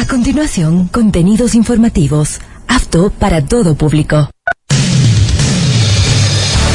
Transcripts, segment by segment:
A continuación, contenidos informativos, apto para todo público.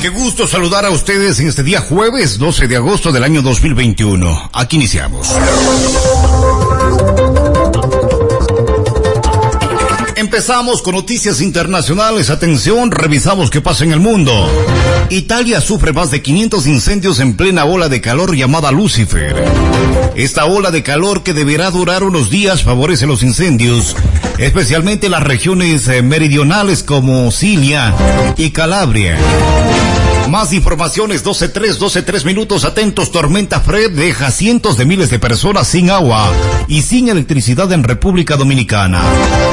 Qué gusto saludar a ustedes en este día jueves 12 de agosto del año 2021. Aquí iniciamos. Empezamos con noticias internacionales. Atención, revisamos qué pasa en el mundo. Italia sufre más de 500 incendios en plena ola de calor llamada Lucifer. Esta ola de calor que deberá durar unos días favorece los incendios, especialmente en las regiones eh, meridionales como Cilia y Calabria. Más informaciones, 12.3, 12.3 minutos, atentos, tormenta Fred deja cientos de miles de personas sin agua y sin electricidad en República Dominicana.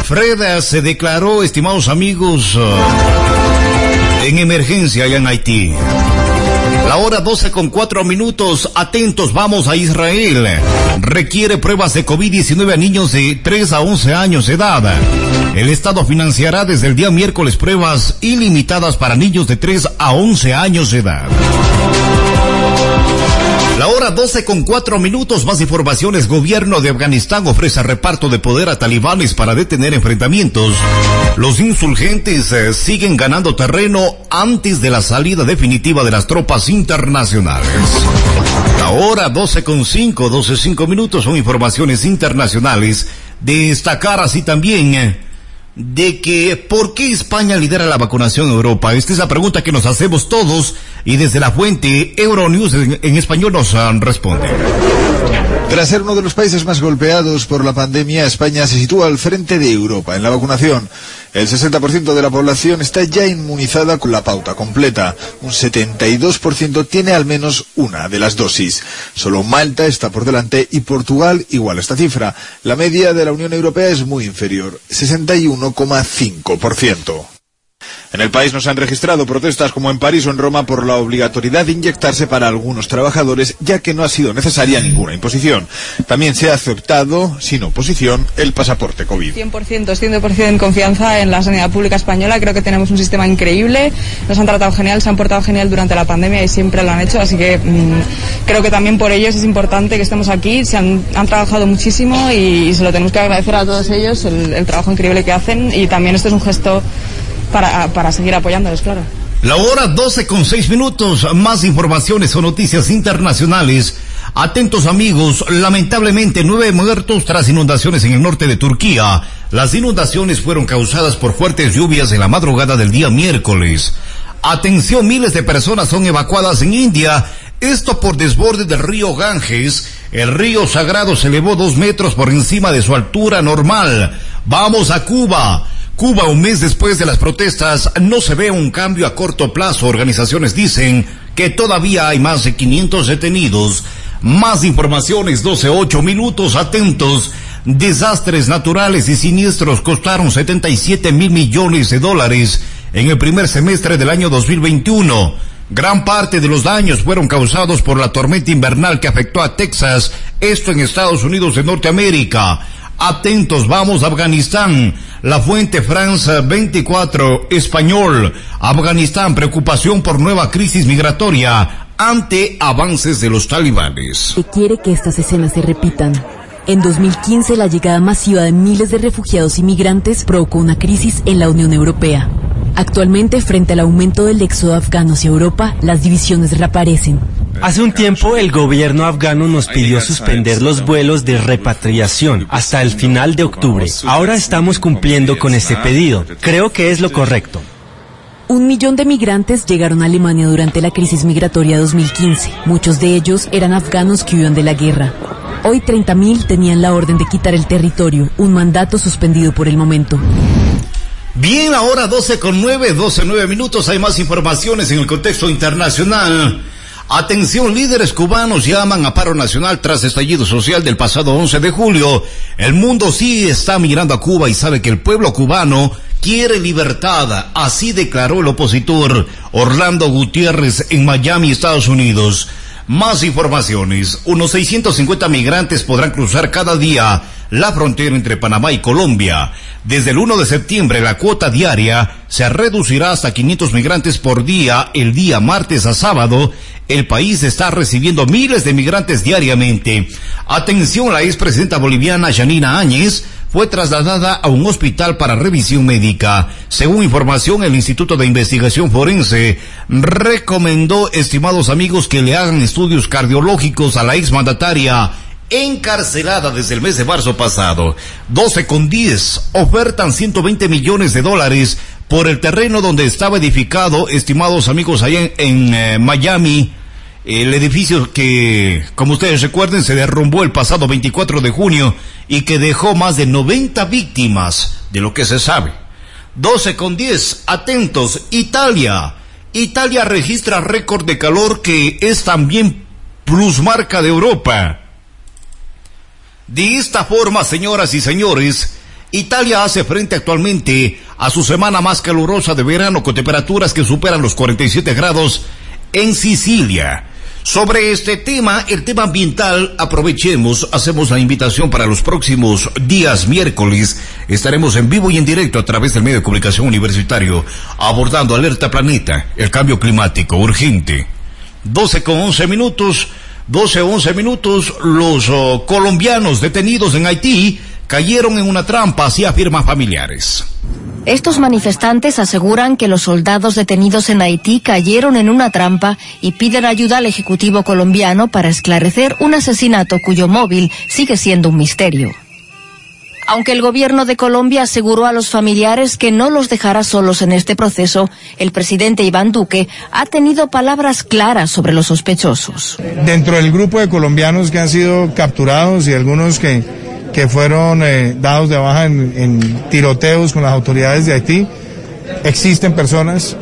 Fred eh, se declaró, estimados amigos, eh, en emergencia allá en Haití. La hora 12 con 4 minutos. Atentos, vamos a Israel. Requiere pruebas de COVID-19 a niños de 3 a 11 años de edad. El Estado financiará desde el día miércoles pruebas ilimitadas para niños de 3 a 11 años de edad. La hora 12 con 4 minutos, más informaciones. Gobierno de Afganistán ofrece reparto de poder a talibanes para detener enfrentamientos. Los insurgentes eh, siguen ganando terreno antes de la salida definitiva de las tropas internacionales. La hora 12 con 5, 12 5 minutos son informaciones internacionales. Destacar así también eh, de que ¿por qué España lidera la vacunación en Europa? Esta es la pregunta que nos hacemos todos y desde la fuente Euronews en, en español nos uh, responde. Tras ser uno de los países más golpeados por la pandemia, España se sitúa al frente de Europa en la vacunación. El 60% de la población está ya inmunizada con la pauta completa. Un 72% tiene al menos una de las dosis. Solo Malta está por delante y Portugal igual a esta cifra. La media de la Unión Europea es muy inferior, 61,5%. En el país no se han registrado protestas como en París o en Roma por la obligatoriedad de inyectarse para algunos trabajadores, ya que no ha sido necesaria ninguna imposición. También se ha aceptado, sin oposición, el pasaporte COVID. 100%, 100% confianza en la sanidad pública española. Creo que tenemos un sistema increíble. Nos han tratado genial, se han portado genial durante la pandemia y siempre lo han hecho. Así que mmm, creo que también por ellos es importante que estemos aquí. Se han, han trabajado muchísimo y, y, se lo tenemos que agradecer a todos ellos el, el trabajo increíble que hacen. Y también esto es un gesto para, para seguir apoyándoles, claro. La hora 12 con 6 minutos, más informaciones o noticias internacionales. Atentos amigos, lamentablemente nueve muertos tras inundaciones en el norte de Turquía. Las inundaciones fueron causadas por fuertes lluvias en la madrugada del día miércoles. Atención, miles de personas son evacuadas en India. Esto por desborde del río Ganges. El río sagrado se elevó dos metros por encima de su altura normal. Vamos a Cuba. Cuba, un mes después de las protestas, no se ve un cambio a corto plazo. Organizaciones dicen que todavía hay más de 500 detenidos. Más informaciones, 12-8 minutos, atentos. Desastres naturales y siniestros costaron 77 mil millones de dólares en el primer semestre del año 2021. Gran parte de los daños fueron causados por la tormenta invernal que afectó a Texas, esto en Estados Unidos de Norteamérica. Atentos, vamos a Afganistán. La fuente France 24 español. Afganistán, preocupación por nueva crisis migratoria ante avances de los talibanes. Quiere que estas escenas se repitan. En 2015, la llegada masiva de miles de refugiados y migrantes provocó una crisis en la Unión Europea. Actualmente, frente al aumento del éxodo afgano hacia Europa, las divisiones reaparecen. Hace un tiempo el gobierno afgano nos pidió suspender los vuelos de repatriación hasta el final de octubre. Ahora estamos cumpliendo con este pedido. Creo que es lo correcto. Un millón de migrantes llegaron a Alemania durante la crisis migratoria 2015. Muchos de ellos eran afganos que huían de la guerra. Hoy 30.000 tenían la orden de quitar el territorio, un mandato suspendido por el momento. Bien, ahora 12 con 9, 12 9 minutos. Hay más informaciones en el contexto internacional. Atención, líderes cubanos llaman a paro nacional tras estallido social del pasado 11 de julio. El mundo sí está mirando a Cuba y sabe que el pueblo cubano quiere libertad. Así declaró el opositor Orlando Gutiérrez en Miami, Estados Unidos. Más informaciones. Unos 650 migrantes podrán cruzar cada día la frontera entre Panamá y Colombia. Desde el 1 de septiembre la cuota diaria se reducirá hasta 500 migrantes por día el día martes a sábado. El país está recibiendo miles de migrantes diariamente. Atención, la expresidenta boliviana Janina Áñez fue trasladada a un hospital para revisión médica. Según información, el Instituto de Investigación Forense recomendó, estimados amigos, que le hagan estudios cardiológicos a la exmandataria encarcelada desde el mes de marzo pasado. 12 con 10 ofertan 120 millones de dólares por el terreno donde estaba edificado, estimados amigos, allá en, eh, Miami. El edificio que, como ustedes recuerden, se derrumbó el pasado 24 de junio y que dejó más de 90 víctimas, de lo que se sabe. 12 con 10, atentos, Italia. Italia registra récord de calor que es también plusmarca de Europa. De esta forma, señoras y señores, Italia hace frente actualmente a su semana más calurosa de verano con temperaturas que superan los 47 grados en Sicilia. Sobre este tema, el tema ambiental, aprovechemos, hacemos la invitación para los próximos días miércoles. Estaremos en vivo y en directo a través del medio de comunicación universitario, abordando Alerta Planeta, el cambio climático urgente. 12 con 11 minutos. 12 11 minutos, los oh, colombianos detenidos en Haití cayeron en una trampa, así afirman familiares. Estos manifestantes aseguran que los soldados detenidos en Haití cayeron en una trampa y piden ayuda al Ejecutivo colombiano para esclarecer un asesinato cuyo móvil sigue siendo un misterio. Aunque el gobierno de Colombia aseguró a los familiares que no los dejará solos en este proceso, el presidente Iván Duque ha tenido palabras claras sobre los sospechosos. Dentro del grupo de colombianos que han sido capturados y algunos que, que fueron eh, dados de baja en, en tiroteos con las autoridades de Haití, existen personas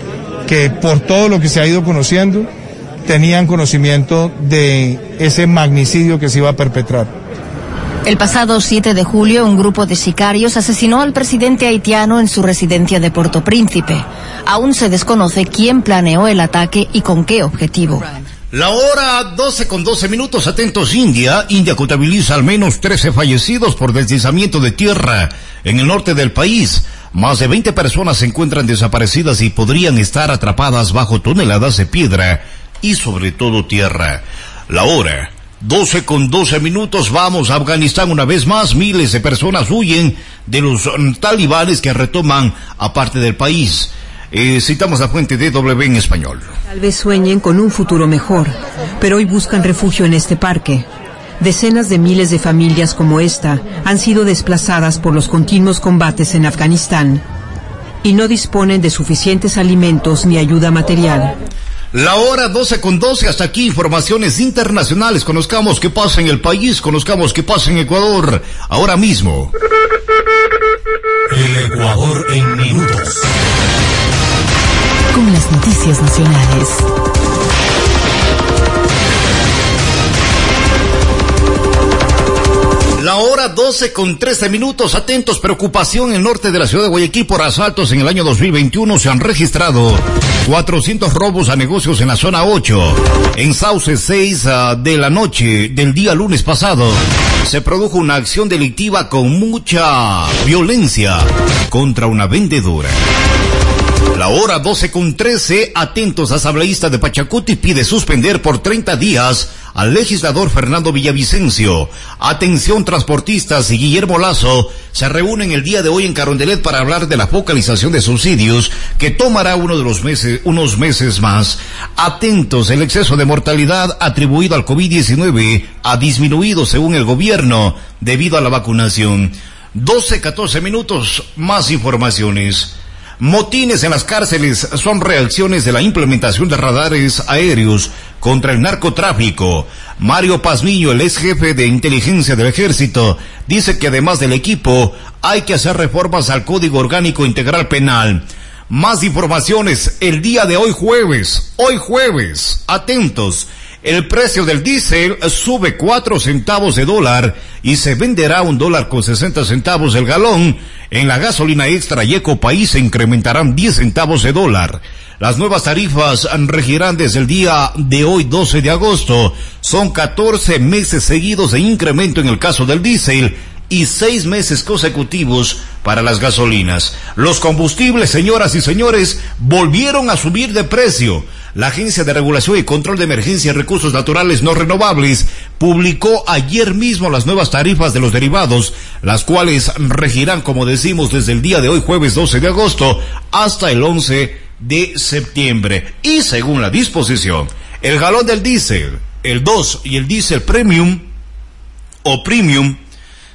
que por todo lo que se ha ido conociendo tenían conocimiento de ese magnicidio que se iba a perpetrar. El pasado 7 de julio, un grupo de sicarios asesinó al presidente haitiano en su residencia de Puerto Príncipe. Aún se desconoce quién planeó el ataque y con qué objetivo. La hora 12 con 12 minutos, atentos India. India contabiliza al menos 13 fallecidos por deslizamiento de tierra en el norte del país. Más de 20 personas se encuentran desaparecidas y podrían estar atrapadas bajo toneladas de piedra y sobre todo tierra. La hora 12 con 12 minutos, vamos a Afganistán una vez más. Miles de personas huyen de los mm, talibanes que retoman a parte del país. Eh, citamos la fuente de W en español. Tal vez sueñen con un futuro mejor, pero hoy buscan refugio en este parque. Decenas de miles de familias como esta han sido desplazadas por los continuos combates en Afganistán y no disponen de suficientes alimentos ni ayuda material. La hora 12 con 12, hasta aquí informaciones internacionales. Conozcamos qué pasa en el país, conozcamos qué pasa en Ecuador, ahora mismo. El Ecuador en minutos. Con las noticias nacionales. La hora 12 con 13 minutos. Atentos, preocupación en el norte de la ciudad de Guayaquil por asaltos en el año 2021. Se han registrado 400 robos a negocios en la zona 8. En Sauce 6 uh, de la noche del día lunes pasado se produjo una acción delictiva con mucha violencia contra una vendedora. La hora 12 con 13, atentos asambleísta de Pachacuti pide suspender por 30 días al legislador Fernando Villavicencio. Atención transportistas y Guillermo Lazo se reúnen el día de hoy en Carondelet para hablar de la focalización de subsidios que tomará uno de los meses, unos meses más. Atentos, el exceso de mortalidad atribuido al COVID-19 ha disminuido según el gobierno debido a la vacunación. 12, 14 minutos, más informaciones. Motines en las cárceles son reacciones de la implementación de radares aéreos contra el narcotráfico. Mario Pazmiño, el ex jefe de inteligencia del ejército, dice que además del equipo hay que hacer reformas al Código Orgánico Integral Penal. Más informaciones el día de hoy jueves. Hoy jueves. Atentos. El precio del diésel sube cuatro centavos de dólar y se venderá un dólar con 60 centavos el galón. En la gasolina extra y País se incrementarán 10 centavos de dólar. Las nuevas tarifas regirán desde el día de hoy 12 de agosto. Son 14 meses seguidos de incremento en el caso del diésel y seis meses consecutivos para las gasolinas. Los combustibles, señoras y señores, volvieron a subir de precio. La Agencia de Regulación y Control de Emergencia y Recursos Naturales No Renovables publicó ayer mismo las nuevas tarifas de los derivados, las cuales regirán, como decimos, desde el día de hoy, jueves 12 de agosto, hasta el 11 de septiembre. Y según la disposición, el galón del diésel, el 2 y el diésel premium o premium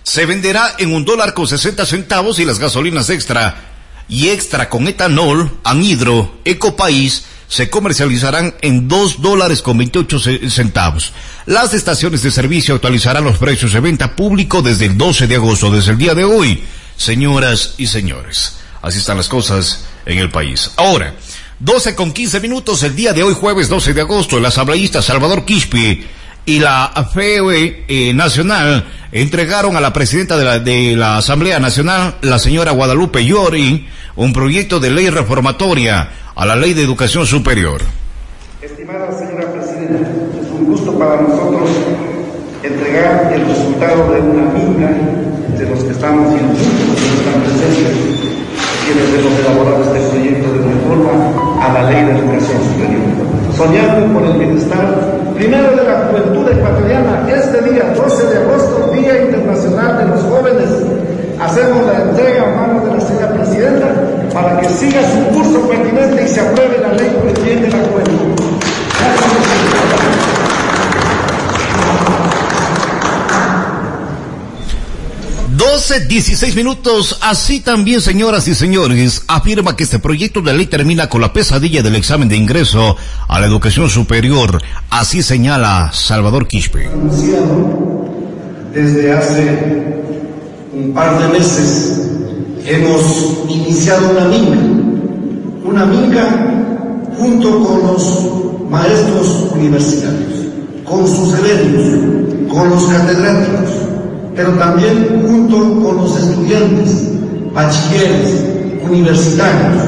se venderá en un dólar con 60 centavos y las gasolinas extra y extra con etanol, anhidro, ecopaís se comercializarán en dos dólares con 28 centavos. Las estaciones de servicio actualizarán los precios de venta público desde el 12 de agosto, desde el día de hoy. Señoras y señores, así están las cosas en el país. Ahora, 12 con 15 minutos el día de hoy, jueves 12 de agosto, el asambleísta Salvador Quispe y la FEE eh, Nacional entregaron a la presidenta de la, de la Asamblea Nacional, la señora Guadalupe Llori, un proyecto de ley reformatoria a la Ley de Educación Superior. Estimada señora Presidenta, es un gusto para nosotros entregar el resultado de una minga de los que estamos y los que están presentes, quienes hemos elaborado este proyecto de reforma a la Ley de Educación Superior. Soñando por el bienestar, primero de la juventud ecuatoriana, este día 12 de agosto, Día Internacional de los Jóvenes, hacemos la entrega a manos de la señora Presidenta para que siga su curso pertinente y se apruebe la ley bien de la juventud. Doce, dieciséis minutos. Así también, señoras y señores, afirma que este proyecto de ley termina con la pesadilla del examen de ingreso a la educación superior. Así señala Salvador Quispe. Desde hace un par de meses hemos iniciado una minga, una minga junto con los maestros universitarios, con sus gremios, con los catedráticos, pero también junto con los estudiantes, bachilleres, universitarios,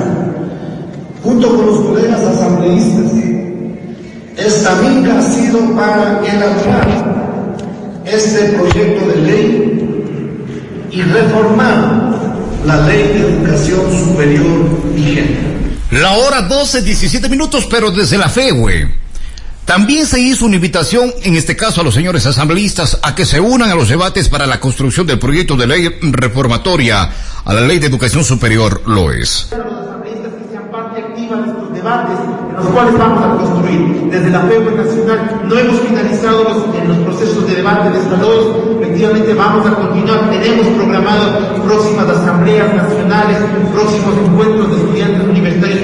junto con los colegas asambleístas. Esta minga ha sido para elaborar este proyecto de ley y reformar la ley de educación superior vigente. La hora 12, 17 minutos, pero desde la fe, güey. También se hizo una invitación, en este caso a los señores asambleístas, a que se unan a los debates para la construcción del proyecto de ley reformatoria a la ley de educación superior, lo es. Los asambleístas que sean parte activa de estos debates en los cuales vamos a construir. Desde la FEU Nacional no hemos finalizado los, en los procesos de debate de esta ley, efectivamente vamos a continuar, tenemos programado próximas asambleas nacionales, próximos encuentros de estudiantes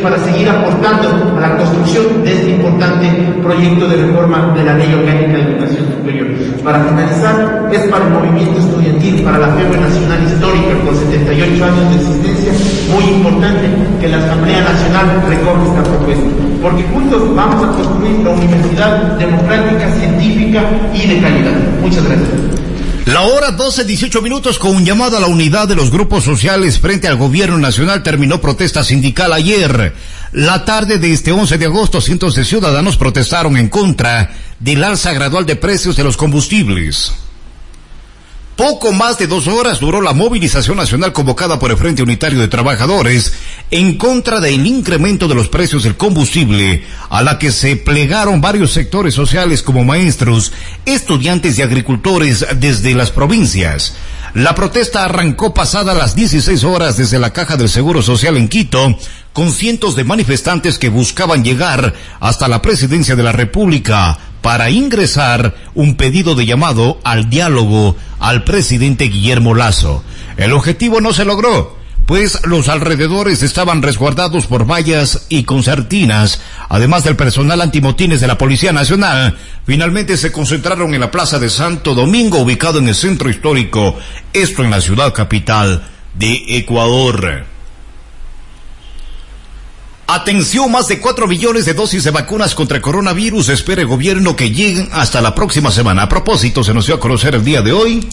para seguir aportando a la construcción de este importante proyecto de reforma de la Ley Orgánica de Educación Superior. Para finalizar, es para el movimiento estudiantil, para la FEB Nacional Histórica con 78 años de existencia, muy importante que la Asamblea Nacional recoge esta propuesta, porque juntos vamos a construir la universidad democrática, científica y de calidad. Muchas gracias. La hora 12, 18 minutos con un llamado a la unidad de los grupos sociales frente al gobierno nacional terminó protesta sindical ayer. La tarde de este 11 de agosto, cientos de ciudadanos protestaron en contra del alza gradual de precios de los combustibles. Poco más de dos horas duró la movilización nacional convocada por el Frente Unitario de Trabajadores en contra del incremento de los precios del combustible, a la que se plegaron varios sectores sociales como maestros, estudiantes y agricultores desde las provincias. La protesta arrancó pasada las 16 horas desde la Caja del Seguro Social en Quito, con cientos de manifestantes que buscaban llegar hasta la presidencia de la República para ingresar un pedido de llamado al diálogo al presidente Guillermo Lazo. El objetivo no se logró, pues los alrededores estaban resguardados por vallas y concertinas, además del personal antimotines de la Policía Nacional. Finalmente se concentraron en la Plaza de Santo Domingo, ubicado en el centro histórico, esto en la ciudad capital de Ecuador. Atención, más de 4 millones de dosis de vacunas contra coronavirus. Espera el gobierno que lleguen hasta la próxima semana. A propósito, se nos dio a conocer el día de hoy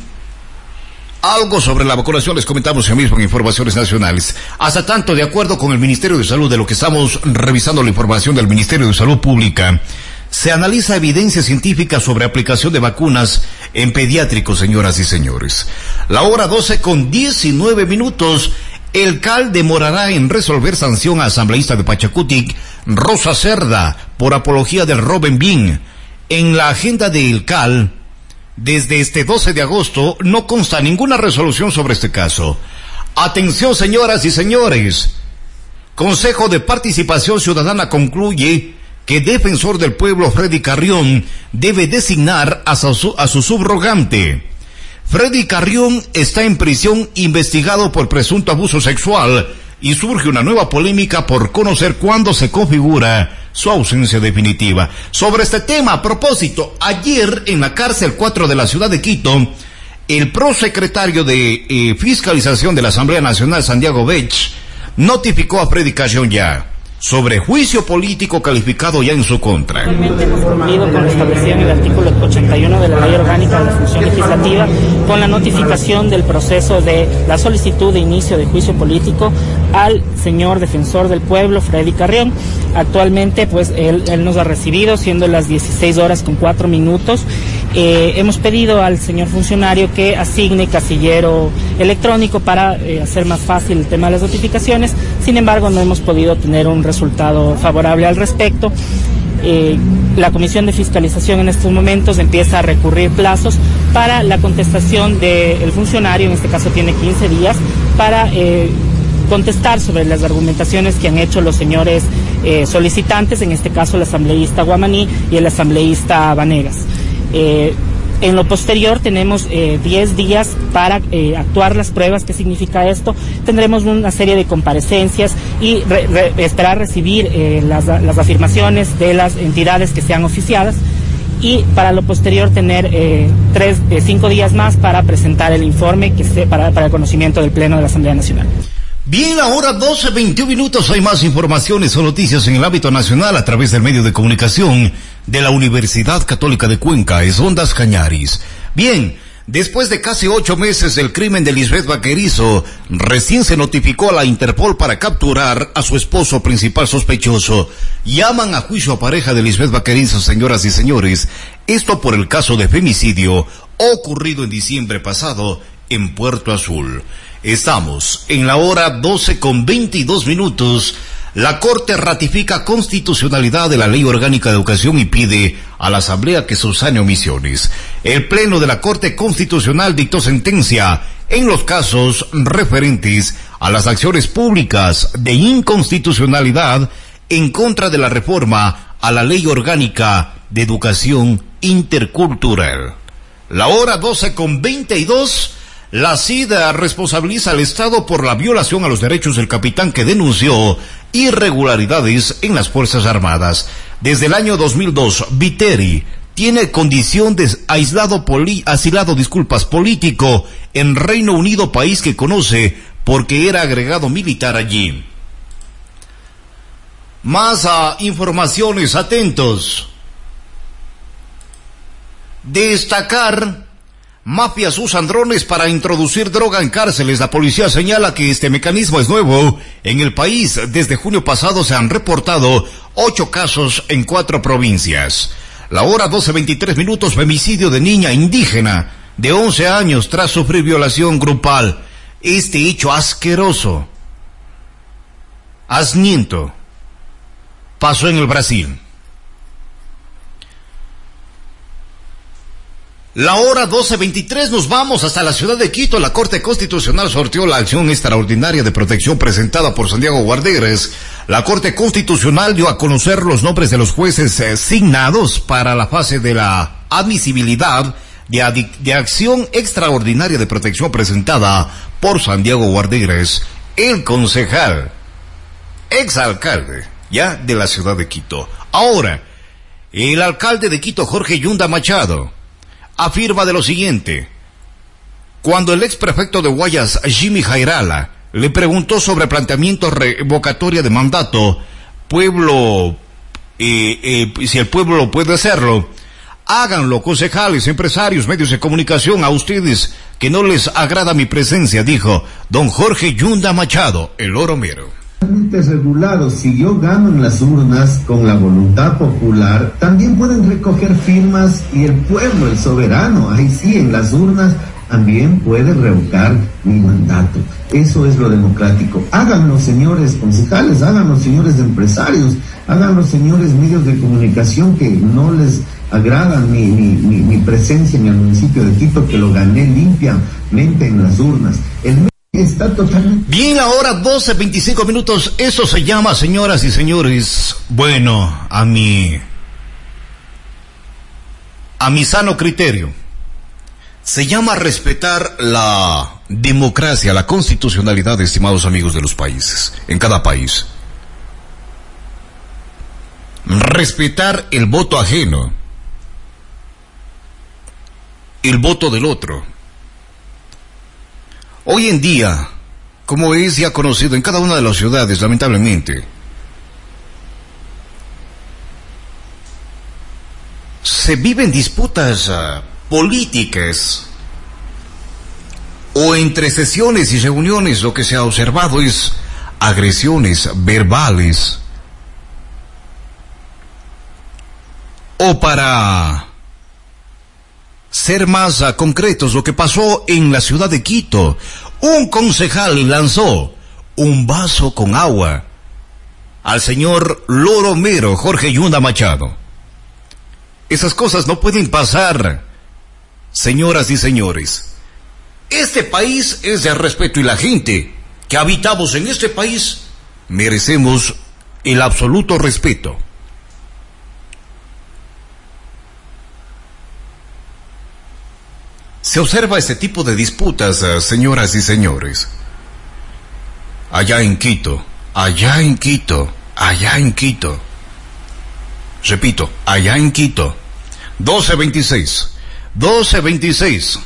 algo sobre la vacunación les comentamos ya mismo en Informaciones Nacionales. Hasta tanto, de acuerdo con el Ministerio de Salud, de lo que estamos revisando la información del Ministerio de Salud Pública, se analiza evidencia científica sobre aplicación de vacunas en pediátricos, señoras y señores. La hora 12 con 19 minutos. El CAL demorará en resolver sanción a asambleísta de Pachacutic, Rosa Cerda, por apología del Robin Bean. En la agenda del CAL, desde este 12 de agosto no consta ninguna resolución sobre este caso. Atención, señoras y señores. Consejo de Participación Ciudadana concluye que defensor del pueblo Freddy Carrión debe designar a su, a su subrogante. Freddy Carrión está en prisión investigado por presunto abuso sexual y surge una nueva polémica por conocer cuándo se configura su ausencia definitiva. Sobre este tema, a propósito, ayer en la cárcel 4 de la ciudad de Quito, el prosecretario de eh, Fiscalización de la Asamblea Nacional, Santiago Bech, notificó a Freddy Carrión ya sobre juicio político calificado ya en su contra. Realmente hemos cumplido con lo establecido en el artículo 81 de la Ley Orgánica de la Función Legislativa con la notificación del proceso de la solicitud de inicio de juicio político al señor defensor del pueblo, Freddy Carrión. Actualmente, pues él, él nos ha recibido, siendo las 16 horas con 4 minutos. Eh, hemos pedido al señor funcionario que asigne casillero electrónico para eh, hacer más fácil el tema de las notificaciones. Sin embargo, no hemos podido tener un resultado favorable al respecto. Eh, la Comisión de Fiscalización en estos momentos empieza a recurrir plazos para la contestación del funcionario, en este caso tiene 15 días, para contestar sobre las argumentaciones que han hecho los señores solicitantes, en este caso el asambleísta Guamaní y el asambleísta Vanegas. En lo posterior tenemos 10 eh, días para eh, actuar las pruebas. ¿Qué significa esto? Tendremos una serie de comparecencias y esperar recibir eh, las, afirmaciones de las entidades que sean oficiadas y para lo posterior tener tres, cinco días más para presentar el informe que se, para, para el conocimiento del Pleno de la Asamblea Nacional. Bien, ahora 12, 21 minutos. Hay más informaciones o noticias en el ámbito nacional a través del medio de comunicación de la Universidad Católica de Cuenca, es Ondas Cañaris. Bien, después de casi ocho meses del crimen de Lisbeth Vaquerizo, recién se notificó a la Interpol para capturar a su esposo principal sospechoso. Llaman a juicio a pareja de Lisbeth Vaquerizo, señoras y señores. Esto por el caso de femicidio ocurrido en diciembre pasado en Puerto Azul. Estamos en la hora 12 con 22 minutos. La Corte ratifica constitucionalidad de la Ley Orgánica de Educación y pide a la Asamblea que subsane omisiones. El Pleno de la Corte Constitucional dictó sentencia en los casos referentes a las acciones públicas de inconstitucionalidad en contra de la reforma a la Ley Orgánica de Educación Intercultural. La hora 12 con 22 la CIDA responsabiliza al Estado por la violación a los derechos del capitán que denunció irregularidades en las Fuerzas Armadas. Desde el año 2002, Viteri tiene condición de aislado asilado, disculpas, político en Reino Unido, país que conoce porque era agregado militar allí. Más a informaciones, atentos. Destacar Mafias usan drones para introducir droga en cárceles. La policía señala que este mecanismo es nuevo. En el país, desde junio pasado se han reportado ocho casos en cuatro provincias. La hora 12.23 minutos, femicidio de niña indígena de 11 años tras sufrir violación grupal. Este hecho asqueroso, asniento, pasó en el Brasil. La hora 12.23 nos vamos hasta la ciudad de Quito. La Corte Constitucional sorteó la acción extraordinaria de protección presentada por Santiago Guarderes. La Corte Constitucional dio a conocer los nombres de los jueces asignados para la fase de la admisibilidad de, de acción extraordinaria de protección presentada por Santiago Guarderes, el concejal, exalcalde, ya de la ciudad de Quito. Ahora, el alcalde de Quito, Jorge Yunda Machado, afirma de lo siguiente. Cuando el ex prefecto de Guayas, Jimmy Jairala, le preguntó sobre planteamiento revocatoria de mandato, pueblo, eh, eh, si el pueblo puede hacerlo, háganlo, concejales, empresarios, medios de comunicación, a ustedes que no les agrada mi presencia, dijo don Jorge Yunda Machado, el oro mero regulado, si yo gano en las urnas con la voluntad popular, también pueden recoger firmas y el pueblo, el soberano, ahí sí, en las urnas también puede revocar mi mandato. Eso es lo democrático. Háganlo, señores concejales, háganlo, señores empresarios, háganlo, señores medios de comunicación que no les agrada mi, mi, mi presencia en el municipio de Quito, que lo gané limpiamente en las urnas. El Está totalmente. Bien, ahora 12, 25 minutos. Eso se llama, señoras y señores. Bueno, a mi. A mi sano criterio. Se llama respetar la democracia, la constitucionalidad, estimados amigos de los países, en cada país. Respetar el voto ajeno. El voto del otro Hoy en día, como es ya conocido en cada una de las ciudades, lamentablemente, se viven disputas ah, políticas o entre sesiones y reuniones. Lo que se ha observado es agresiones verbales o para ser más concretos, lo que pasó en la ciudad de Quito. Un concejal lanzó un vaso con agua al señor Loromero Jorge Yunda Machado. Esas cosas no pueden pasar, señoras y señores. Este país es de respeto y la gente que habitamos en este país merecemos el absoluto respeto. Se observa este tipo de disputas, eh, señoras y señores. Allá en Quito, allá en Quito, allá en Quito. Repito, allá en Quito. 1226. 1226.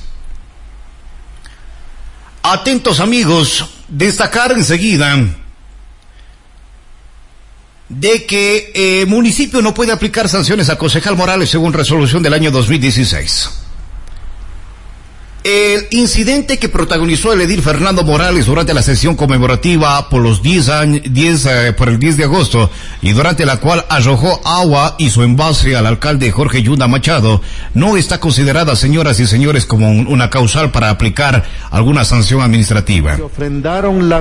Atentos amigos, destacar enseguida de que el eh, municipio no puede aplicar sanciones a concejal Morales según resolución del año 2016. El incidente que protagonizó el edil Fernando Morales durante la sesión conmemorativa por los 10 años, 10, eh, por el 10 de agosto y durante la cual arrojó agua y su envase al alcalde Jorge Yunda Machado no está considerada, señoras y señores, como una causal para aplicar alguna sanción administrativa.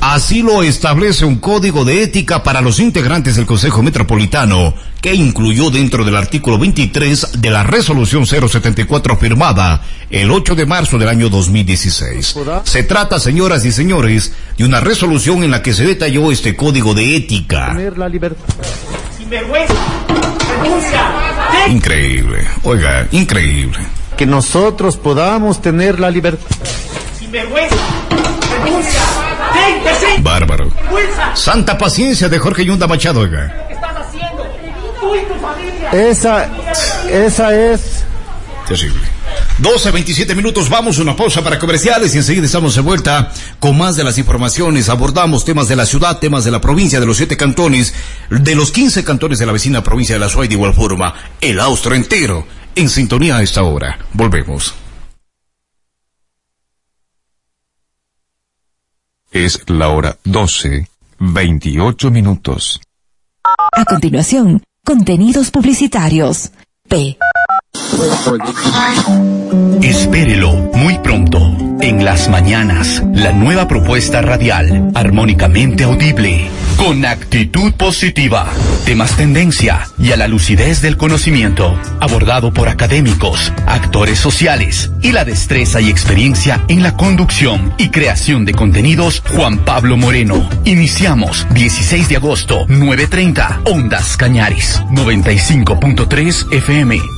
Así lo establece un código de ética para los integrantes del Consejo Metropolitano que incluyó dentro del artículo 23 de la resolución 074 firmada el 8 de marzo del año 2016. Se trata, señoras y señores, de una resolución en la que se detalló este código de ética. Increíble, oiga, increíble. Que nosotros podamos tener la libertad. Bárbaro. Santa paciencia de Jorge Yunda Machado, oiga. Esa, esa es. Terrible. 12, 27 minutos, vamos a una pausa para comerciales y enseguida estamos de vuelta con más de las informaciones. Abordamos temas de la ciudad, temas de la provincia, de los siete cantones, de los 15 cantones de la vecina provincia de la Suay de igual forma, el austro entero, en sintonía a esta hora. Volvemos. Es la hora 12, 28 minutos. A continuación, Contenidos publicitarios. P. Espérelo muy pronto. En las mañanas, la nueva propuesta radial, armónicamente audible, con actitud positiva, temas tendencia y a la lucidez del conocimiento, abordado por académicos, actores sociales y la destreza y experiencia en la conducción y creación de contenidos Juan Pablo Moreno. Iniciamos 16 de agosto, 9.30, Ondas Cañaris, 95.3 FM.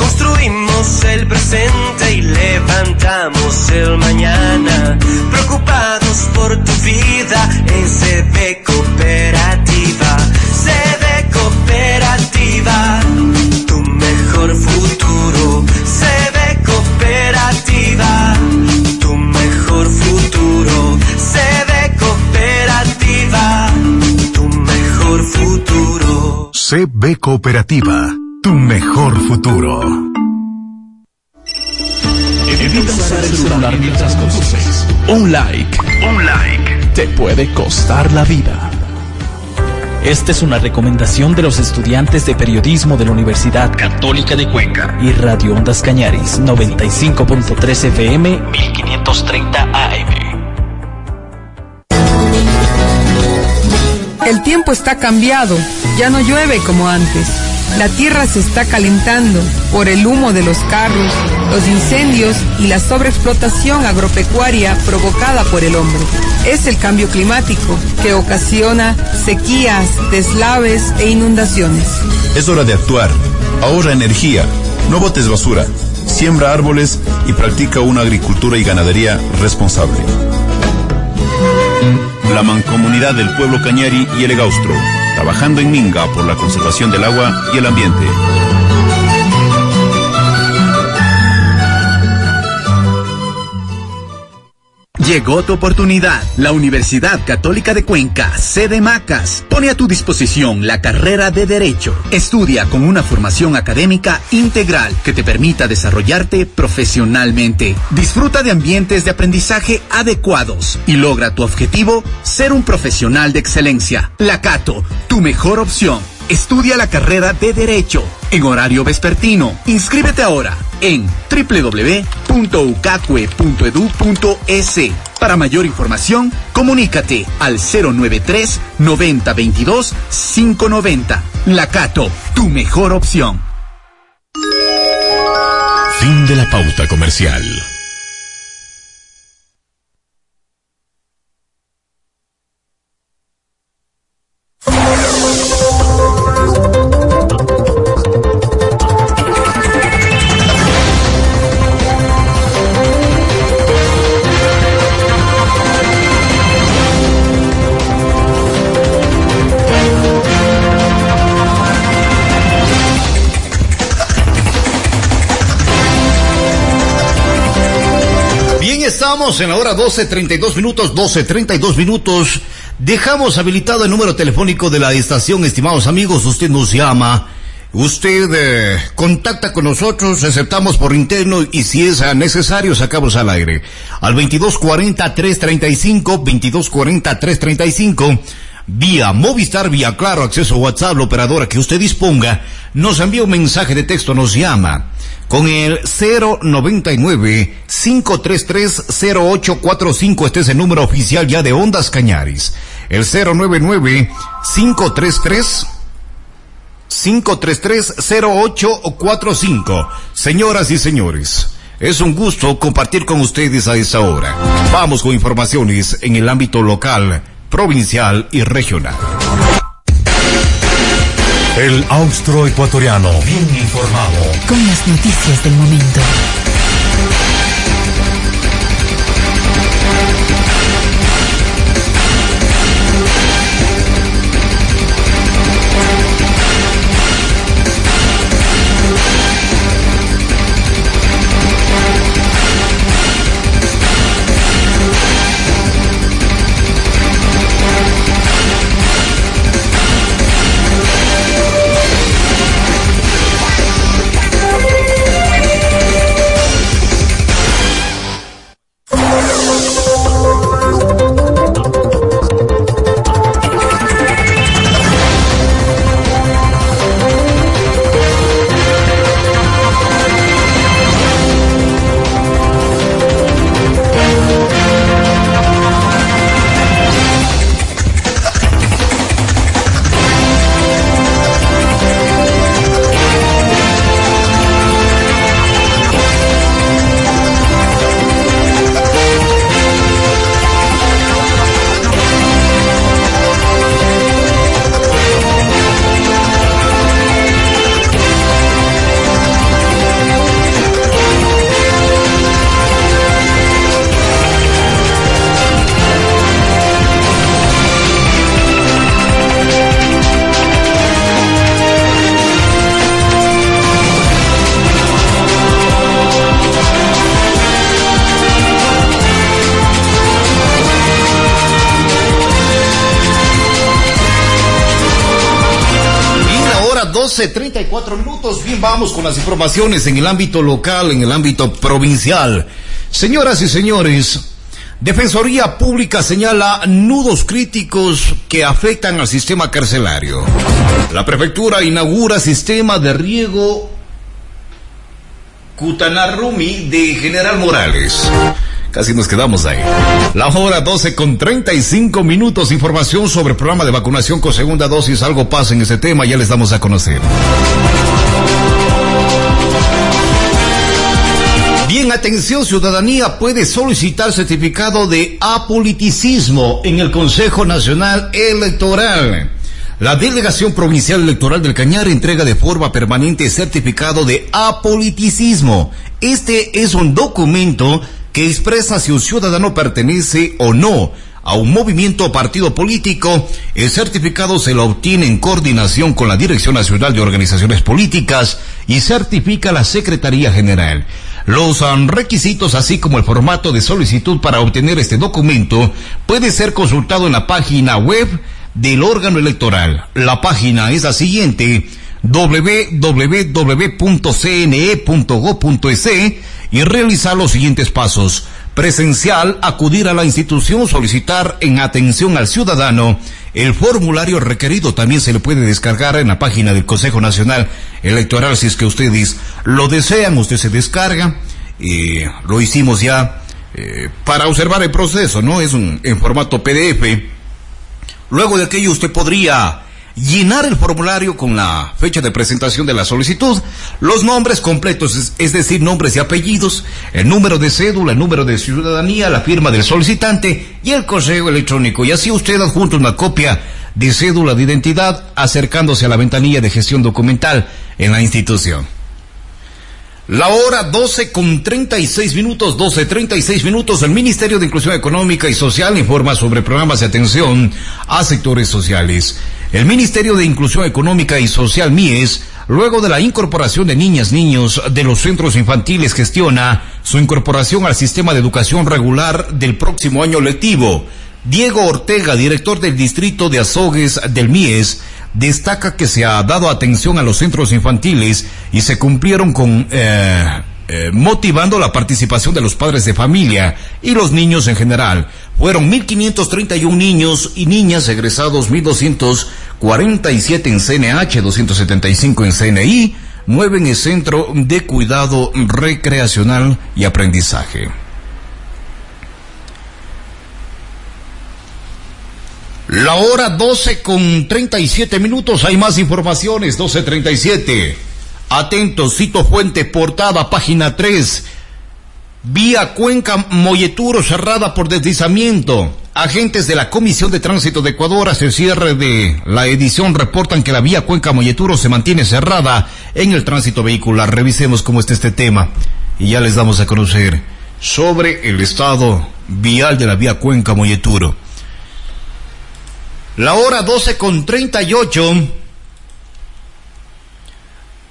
Construimos el presente y levantamos el mañana. Preocupados por tu vida en CB Cooperativa. CB Cooperativa, tu mejor futuro. CB Cooperativa, tu mejor futuro. CB Cooperativa, tu mejor futuro. CB Cooperativa, tu mejor futuro. Evita usar el celular mientras conduces. Un like, un like, te puede costar la vida. Esta es una recomendación de los estudiantes de periodismo de la Universidad Católica de Cuenca y Radio Ondas Cañaris 95.3 FM 1530 AM. El tiempo está cambiado, ya no llueve como antes. La tierra se está calentando por el humo de los carros, los incendios y la sobreexplotación agropecuaria provocada por el hombre. Es el cambio climático que ocasiona sequías, deslaves e inundaciones. Es hora de actuar. Ahorra energía. No botes basura. Siembra árboles y practica una agricultura y ganadería responsable. La mancomunidad del pueblo Cañari y el Egaustro, trabajando en Minga por la conservación del agua y el ambiente. Llegó tu oportunidad. La Universidad Católica de Cuenca, sede Macas, pone a tu disposición la carrera de Derecho. Estudia con una formación académica integral que te permita desarrollarte profesionalmente. Disfruta de ambientes de aprendizaje adecuados y logra tu objetivo, ser un profesional de excelencia. La Cato, tu mejor opción. Estudia la carrera de Derecho en horario vespertino. Inscríbete ahora en www.ucacue.edu.es. Para mayor información, comunícate al 093 9022 590. La Cato, tu mejor opción. Fin de la pauta comercial. En la hora 12.32 minutos, 12.32 minutos. Dejamos habilitado el número telefónico de la estación, estimados amigos. Usted nos llama, usted eh, contacta con nosotros, aceptamos por interno y si es necesario sacamos al aire. Al 2240-335, 2240-335. Vía Movistar, vía Claro, acceso WhatsApp, la operadora que usted disponga, nos envía un mensaje de texto, nos llama con el 099-533-0845. Este es el número oficial ya de Ondas Cañaris. El 099-533 533-0845. Señoras y señores, es un gusto compartir con ustedes a esa hora. Vamos con informaciones en el ámbito local, provincial y regional. El austro ecuatoriano, bien informado. Con las noticias del momento. Con las informaciones en el ámbito local, en el ámbito provincial. Señoras y señores, Defensoría Pública señala nudos críticos que afectan al sistema carcelario. La prefectura inaugura sistema de riego Cutanarrumi de General Morales. Casi nos quedamos ahí. La hora 12 con 35 minutos. Información sobre el programa de vacunación con segunda dosis. Algo pasa en ese tema, ya les damos a conocer. Atención, ciudadanía puede solicitar certificado de apoliticismo en el Consejo Nacional Electoral. La Delegación Provincial Electoral del Cañar entrega de forma permanente certificado de apoliticismo. Este es un documento que expresa si un ciudadano pertenece o no a un movimiento o partido político, el certificado se lo obtiene en coordinación con la Dirección Nacional de Organizaciones Políticas y certifica la Secretaría General. Los um, requisitos, así como el formato de solicitud para obtener este documento, puede ser consultado en la página web del órgano electoral. La página es la siguiente www.cne.go.es y realizar los siguientes pasos. Presencial, acudir a la institución, solicitar en atención al ciudadano. El formulario requerido también se le puede descargar en la página del Consejo Nacional Electoral si es que ustedes lo desean, usted se descarga. y lo hicimos ya eh, para observar el proceso, ¿no? Es un, en formato PDF. Luego de aquello usted podría llenar el formulario con la fecha de presentación de la solicitud, los nombres completos, es, decir, nombres y apellidos, el número de cédula, el número de ciudadanía, la firma del solicitante y el correo electrónico. Y así usted adjunta una copia de cédula de identidad acercándose a la ventanilla de gestión documental en la institución. La hora 12 con 36 minutos, 12, 36 minutos. El Ministerio de Inclusión Económica y Social informa sobre programas de atención a sectores sociales. El Ministerio de Inclusión Económica y Social MIES, luego de la incorporación de niñas, niños de los centros infantiles, gestiona su incorporación al sistema de educación regular del próximo año lectivo. Diego Ortega, director del distrito de Azogues del MIES, destaca que se ha dado atención a los centros infantiles y se cumplieron con eh, eh, motivando la participación de los padres de familia y los niños en general. Fueron 1.531 niños y niñas egresados, 1.247 en CNH, 275 en CNI, 9 en el Centro de Cuidado Recreacional y Aprendizaje. La hora 12 con 37 minutos. Hay más informaciones. 12.37. Atentos, cito fuente, portada, página 3. Vía Cuenca Molleturo cerrada por deslizamiento. Agentes de la Comisión de Tránsito de Ecuador hacia el cierre de la edición reportan que la vía Cuenca Molleturo se mantiene cerrada en el tránsito vehicular. Revisemos cómo está este tema y ya les damos a conocer sobre el estado vial de la vía Cuenca Molleturo. La hora 12 con 38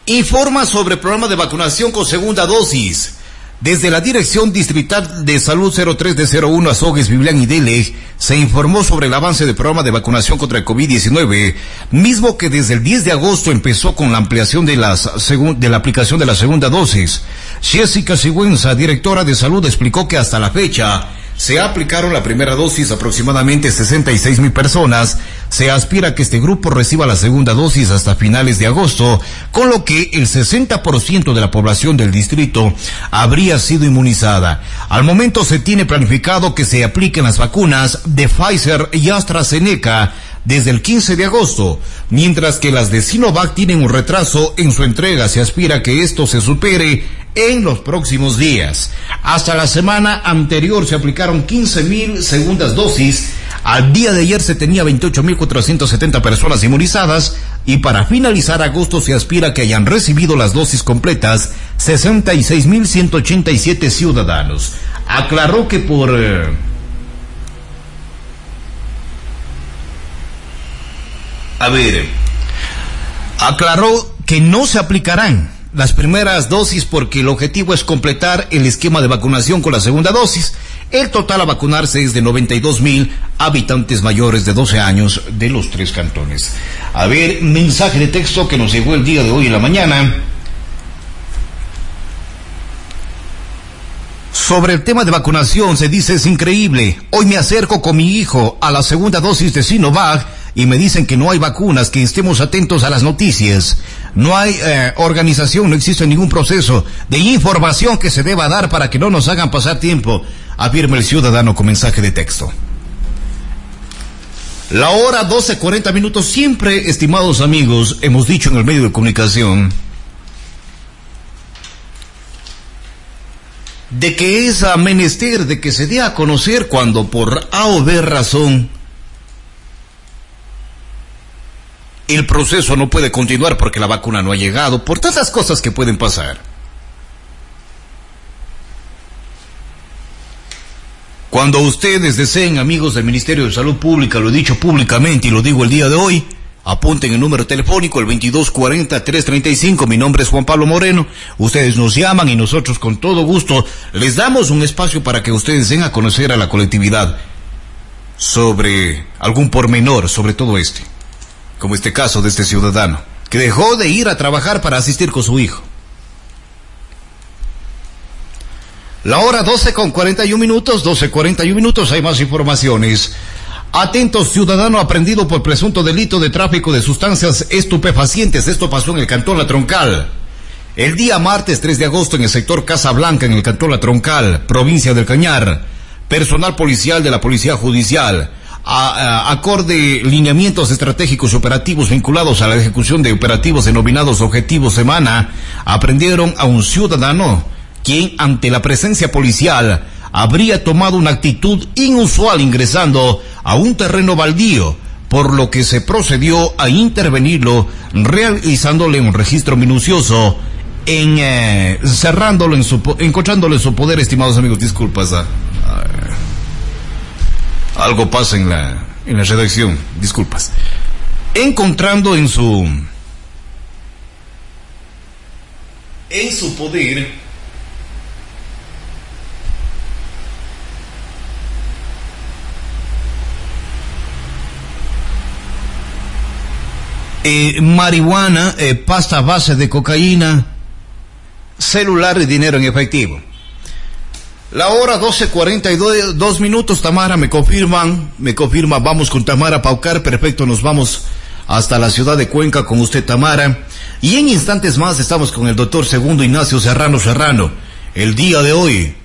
informa sobre el programa de vacunación con segunda dosis. Desde la Dirección Distrital de Salud 03 de 01 Azogues, Biblián y Dele, se informó sobre el avance del programa de vacunación contra el COVID-19, mismo que desde el 10 de agosto empezó con la ampliación de, las de la aplicación de la segunda dosis. Jessica Sigüenza, directora de salud, explicó que hasta la fecha se aplicaron la primera dosis aproximadamente 66 mil personas. Se aspira que este grupo reciba la segunda dosis hasta finales de agosto, con lo que el 60% de la población del distrito habría sido inmunizada. Al momento se tiene planificado que se apliquen las vacunas de Pfizer y AstraZeneca desde el 15 de agosto, mientras que las de Sinovac tienen un retraso en su entrega. Se aspira a que esto se supere en los próximos días. Hasta la semana anterior se aplicaron 15 mil segundas dosis. Al día de ayer se tenía 28.470 personas inmunizadas y para finalizar agosto se aspira que hayan recibido las dosis completas 66.187 ciudadanos. Aclaró que por... Eh, a ver, aclaró que no se aplicarán las primeras dosis porque el objetivo es completar el esquema de vacunación con la segunda dosis. El total a vacunarse es de 92 mil habitantes mayores de 12 años de los tres cantones. A ver, mensaje de texto que nos llegó el día de hoy en la mañana. Sobre el tema de vacunación se dice es increíble. Hoy me acerco con mi hijo a la segunda dosis de Sinovac y me dicen que no hay vacunas, que estemos atentos a las noticias. No hay eh, organización, no existe ningún proceso de información que se deba dar para que no nos hagan pasar tiempo, afirma el ciudadano con mensaje de texto. La hora 12.40 minutos, siempre, estimados amigos, hemos dicho en el medio de comunicación, de que es a menester de que se dé a conocer cuando por A o B razón el proceso no puede continuar porque la vacuna no ha llegado, por tantas cosas que pueden pasar. Cuando ustedes deseen, amigos del Ministerio de Salud Pública, lo he dicho públicamente y lo digo el día de hoy, apunten el número telefónico, el 2240-335, mi nombre es Juan Pablo Moreno, ustedes nos llaman y nosotros con todo gusto les damos un espacio para que ustedes den a conocer a la colectividad sobre algún pormenor, sobre todo este como este caso de este ciudadano, que dejó de ir a trabajar para asistir con su hijo. La hora 12 con 41 minutos, 12 41 minutos, hay más informaciones. Atentos, ciudadano aprendido por presunto delito de tráfico de sustancias estupefacientes. Esto pasó en el cantón La Troncal. El día martes 3 de agosto en el sector Casa Blanca, en el cantón La Troncal, provincia del Cañar, personal policial de la Policía Judicial a, acorde lineamientos estratégicos y operativos vinculados a la ejecución de operativos denominados Objetivos Semana, aprendieron a un ciudadano quien ante la presencia policial habría tomado una actitud inusual ingresando a un terreno baldío, por lo que se procedió a intervenirlo realizándole un registro minucioso en eh, cerrándolo en su poder, estimados amigos, disculpas. Ah, algo pasa en la, en la redacción, disculpas. Encontrando en su en su poder eh, marihuana, eh, pasta base de cocaína, celular y dinero en efectivo. La hora 12.42 minutos, Tamara, me confirman, me confirma, vamos con Tamara Paucar, perfecto, nos vamos hasta la ciudad de Cuenca con usted, Tamara. Y en instantes más estamos con el doctor Segundo Ignacio Serrano Serrano. El día de hoy,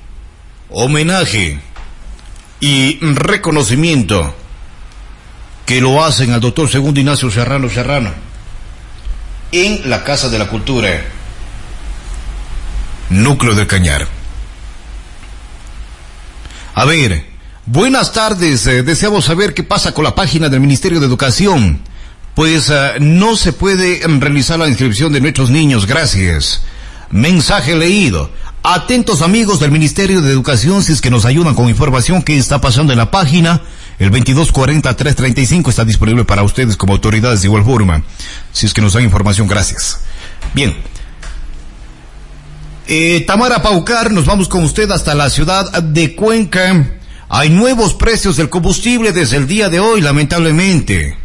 homenaje y reconocimiento que lo hacen al doctor Segundo Ignacio Serrano Serrano en la Casa de la Cultura, Núcleo del Cañar. A ver, buenas tardes. Eh, deseamos saber qué pasa con la página del Ministerio de Educación. Pues eh, no se puede realizar la inscripción de nuestros niños. Gracias. Mensaje leído. Atentos amigos del Ministerio de Educación, si es que nos ayudan con información que está pasando en la página. El 2240-335 está disponible para ustedes como autoridades de igual forma. Si es que nos dan información, gracias. Bien. Eh, Tamara Paucar, nos vamos con usted hasta la ciudad de Cuenca. Hay nuevos precios del combustible desde el día de hoy, lamentablemente.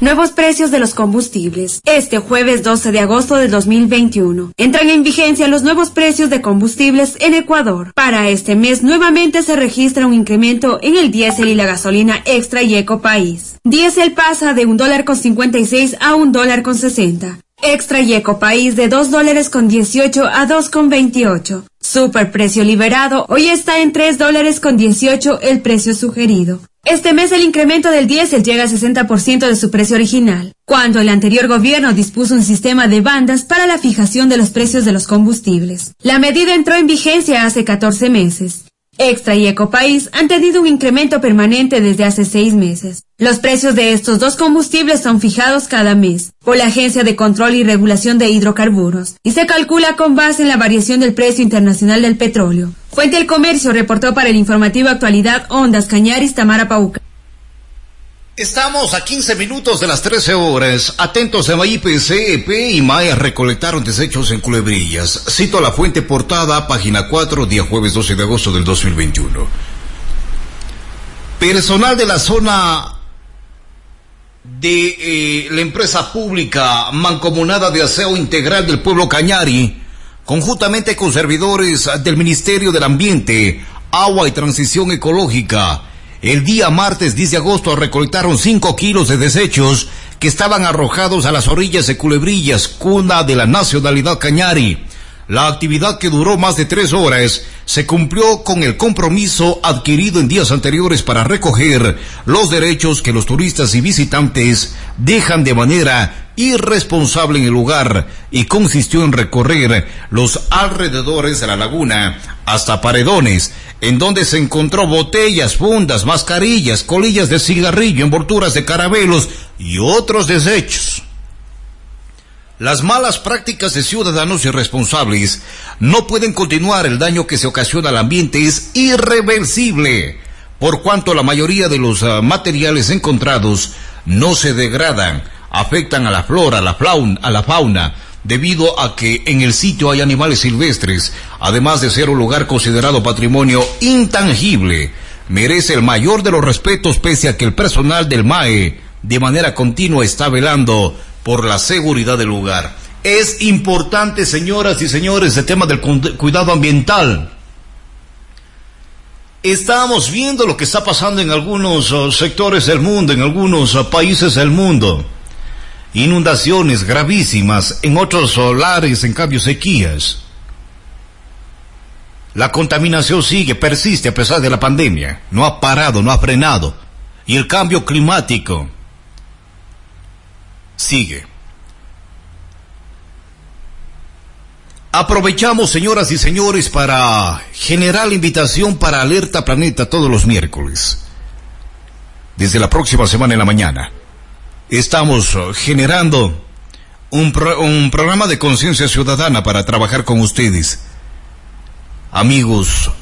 Nuevos precios de los combustibles. Este jueves 12 de agosto de 2021. Entran en vigencia los nuevos precios de combustibles en Ecuador. Para este mes nuevamente se registra un incremento en el diésel y la gasolina extra y eco país. Diésel pasa de un dólar con 56 a un dólar con 60. Extra y Eco País de 2 dólares con 18 a 2 con 28. Super precio liberado hoy está en 3 dólares con 18 el precio sugerido. Este mes el incremento del diésel llega al 60% de su precio original, cuando el anterior gobierno dispuso un sistema de bandas para la fijación de los precios de los combustibles. La medida entró en vigencia hace 14 meses. Extra y Ecopaís han tenido un incremento permanente desde hace seis meses. Los precios de estos dos combustibles son fijados cada mes por la Agencia de Control y Regulación de Hidrocarburos y se calcula con base en la variación del precio internacional del petróleo. Fuente El Comercio reportó para el informativo Actualidad Ondas Cañaris Tamara Pauca. Estamos a 15 minutos de las 13 horas. Atentos de MAIP, CEP y MAE recolectaron desechos en Culebrillas. Cito la fuente portada, página 4, día jueves 12 de agosto del 2021. Personal de la zona de eh, la empresa pública Mancomunada de Aseo Integral del Pueblo Cañari, conjuntamente con servidores del Ministerio del Ambiente, Agua y Transición Ecológica, el día martes 10 de agosto recolectaron 5 kilos de desechos que estaban arrojados a las orillas de Culebrillas, cuna de la nacionalidad Cañari. La actividad que duró más de tres horas se cumplió con el compromiso adquirido en días anteriores para recoger los derechos que los turistas y visitantes dejan de manera irresponsable en el lugar y consistió en recorrer los alrededores de la laguna hasta paredones, en donde se encontró botellas, fundas, mascarillas, colillas de cigarrillo, envolturas de carabelos y otros desechos. Las malas prácticas de ciudadanos irresponsables no pueden continuar. El daño que se ocasiona al ambiente es irreversible, por cuanto la mayoría de los uh, materiales encontrados no se degradan, afectan a la flora, a la, fauna, a la fauna, debido a que en el sitio hay animales silvestres, además de ser un lugar considerado patrimonio intangible. Merece el mayor de los respetos pese a que el personal del MAE de manera continua está velando por la seguridad del lugar. Es importante, señoras y señores, el tema del cuidado ambiental. Estamos viendo lo que está pasando en algunos uh, sectores del mundo, en algunos uh, países del mundo. Inundaciones gravísimas, en otros solares, en cambio sequías. La contaminación sigue, persiste a pesar de la pandemia. No ha parado, no ha frenado. Y el cambio climático sigue. Aprovechamos, señoras y señores, para generar la invitación para Alerta Planeta todos los miércoles. Desde la próxima semana en la mañana. Estamos uh, generando un, un programa de conciencia ciudadana para trabajar con ustedes. Amigos,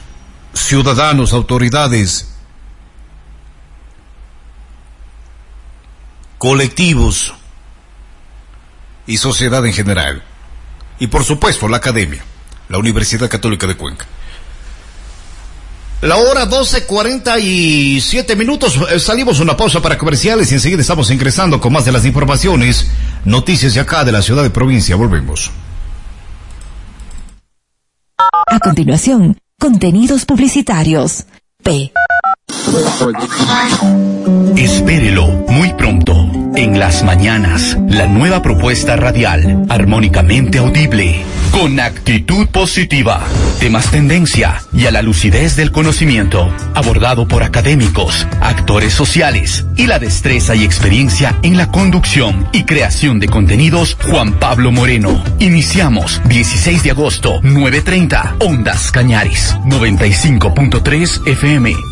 ciudadanos, autoridades, colectivos, y sociedad en general. Y por supuesto la academia, la Universidad Católica de Cuenca. La hora 12.47 minutos, eh, salimos una pausa para comerciales y enseguida estamos ingresando con más de las informaciones, noticias de acá de la ciudad de provincia. Volvemos. A continuación, contenidos publicitarios. P. Espérelo muy pronto. En las mañanas, la nueva propuesta radial, armónicamente audible, con actitud positiva, temas tendencia y a la lucidez del conocimiento, abordado por académicos, actores sociales y la destreza y experiencia en la conducción y creación de contenidos Juan Pablo Moreno. Iniciamos 16 de agosto, 9.30, Ondas Cañaris, 95.3 FM.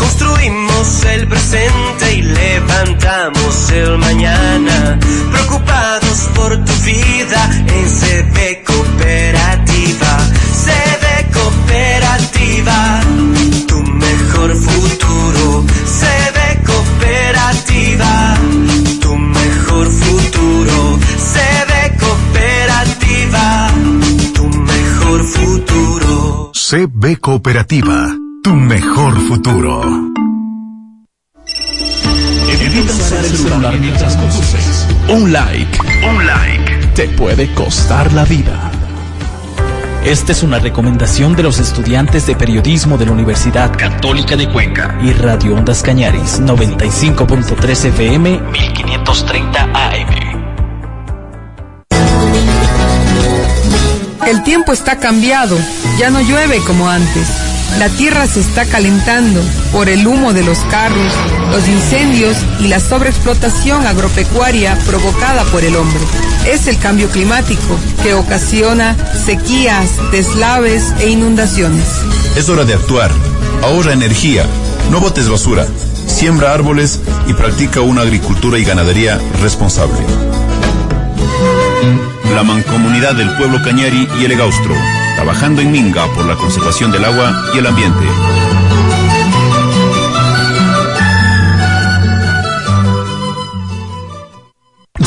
Construimos el presente y levantamos el mañana. Preocupados por tu vida en CB Cooperativa. CB Cooperativa, tu mejor futuro. CB Cooperativa, tu mejor futuro. CB Cooperativa, tu mejor futuro. CB Cooperativa, tu mejor futuro. Evita usar el celular mientras conduces. Un like, un like, te puede costar la vida. Esta es una recomendación de los estudiantes de periodismo de la Universidad Católica de Cuenca y Radio Ondas Cañaris 95.3 FM 1530 AM. El tiempo está cambiado, ya no llueve como antes. La tierra se está calentando por el humo de los carros, los incendios y la sobreexplotación agropecuaria provocada por el hombre. Es el cambio climático que ocasiona sequías, deslaves e inundaciones. Es hora de actuar. Ahorra energía. No botes basura. Siembra árboles y practica una agricultura y ganadería responsable. La mancomunidad del pueblo Cañari y el Egaustro trabajando en Minga por la conservación del agua y el ambiente.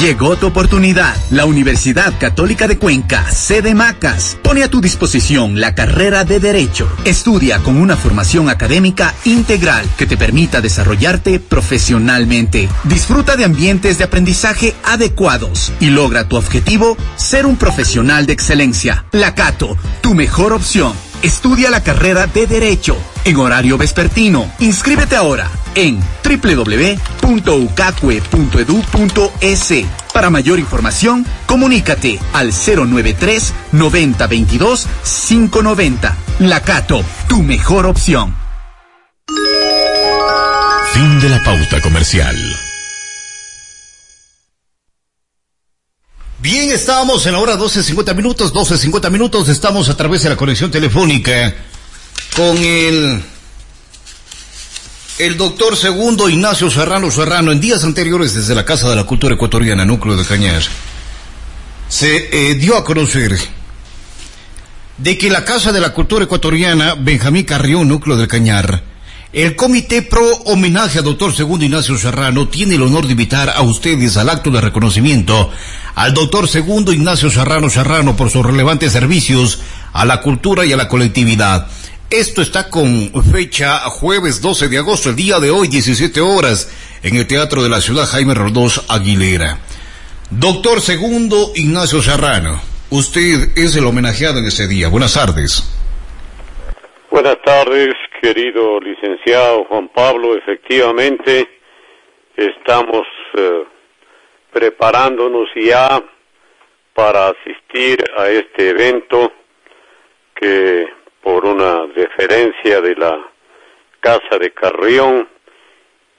Llegó tu oportunidad. La Universidad Católica de Cuenca, sede Macas, pone a tu disposición la carrera de Derecho. Estudia con una formación académica integral que te permita desarrollarte profesionalmente. Disfruta de ambientes de aprendizaje adecuados y logra tu objetivo, ser un profesional de excelencia. La Cato, tu mejor opción. Estudia la carrera de Derecho en horario vespertino. Inscríbete ahora en www.ucacue.edu.es. Para mayor información, comunícate al 093 9022 590. La Cato, tu mejor opción. Fin de la pauta comercial. Bien, estamos en la hora 12.50 minutos, 12.50 minutos, estamos a través de la conexión telefónica con el, el doctor segundo Ignacio Serrano Serrano. En días anteriores, desde la Casa de la Cultura Ecuatoriana, Núcleo de Cañar, se eh, dio a conocer de que la Casa de la Cultura Ecuatoriana, Benjamín Carrión, Núcleo de Cañar, el Comité Pro Homenaje al Doctor Segundo Ignacio Serrano tiene el honor de invitar a ustedes al acto de reconocimiento al Doctor Segundo Ignacio Serrano Serrano por sus relevantes servicios a la cultura y a la colectividad. Esto está con fecha jueves 12 de agosto, el día de hoy, 17 horas, en el Teatro de la Ciudad Jaime Rodós Aguilera. Doctor Segundo Ignacio Serrano, usted es el homenajeado en ese día. Buenas tardes. Buenas tardes, querido licenciado Juan Pablo. Efectivamente, estamos eh, preparándonos ya para asistir a este evento que por una deferencia de la Casa de Carrión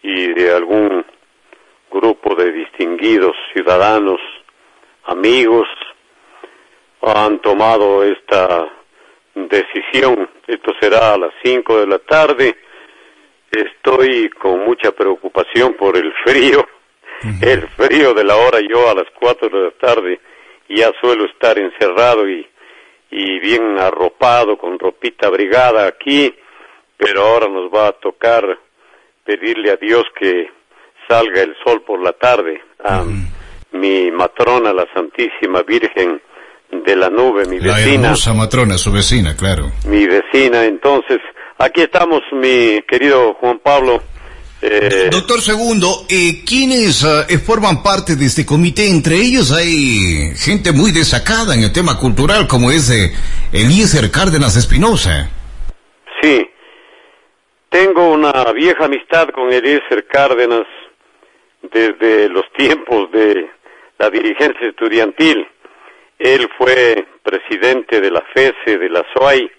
y de algún grupo de distinguidos ciudadanos, amigos, han tomado esta decisión. Esto será a las 5 de la tarde. Estoy con mucha preocupación por el frío, el frío de la hora. Yo a las 4 de la tarde ya suelo estar encerrado y, y bien arropado con ropita abrigada aquí, pero ahora nos va a tocar pedirle a Dios que salga el sol por la tarde. A mi matrona, la Santísima Virgen, de la nube, mi La vecina. hermosa matrona, su vecina, claro. Mi vecina, entonces, aquí estamos, mi querido Juan Pablo. Eh, Doctor Segundo, eh, ¿quiénes ah, eh, forman parte de este comité? Entre ellos hay gente muy destacada en el tema cultural, como es eh, Eliezer Cárdenas Espinosa. sí, tengo una vieja amistad con Eliezer Cárdenas desde los tiempos de la dirigencia estudiantil. Él fue presidente de la FESE de la SOAI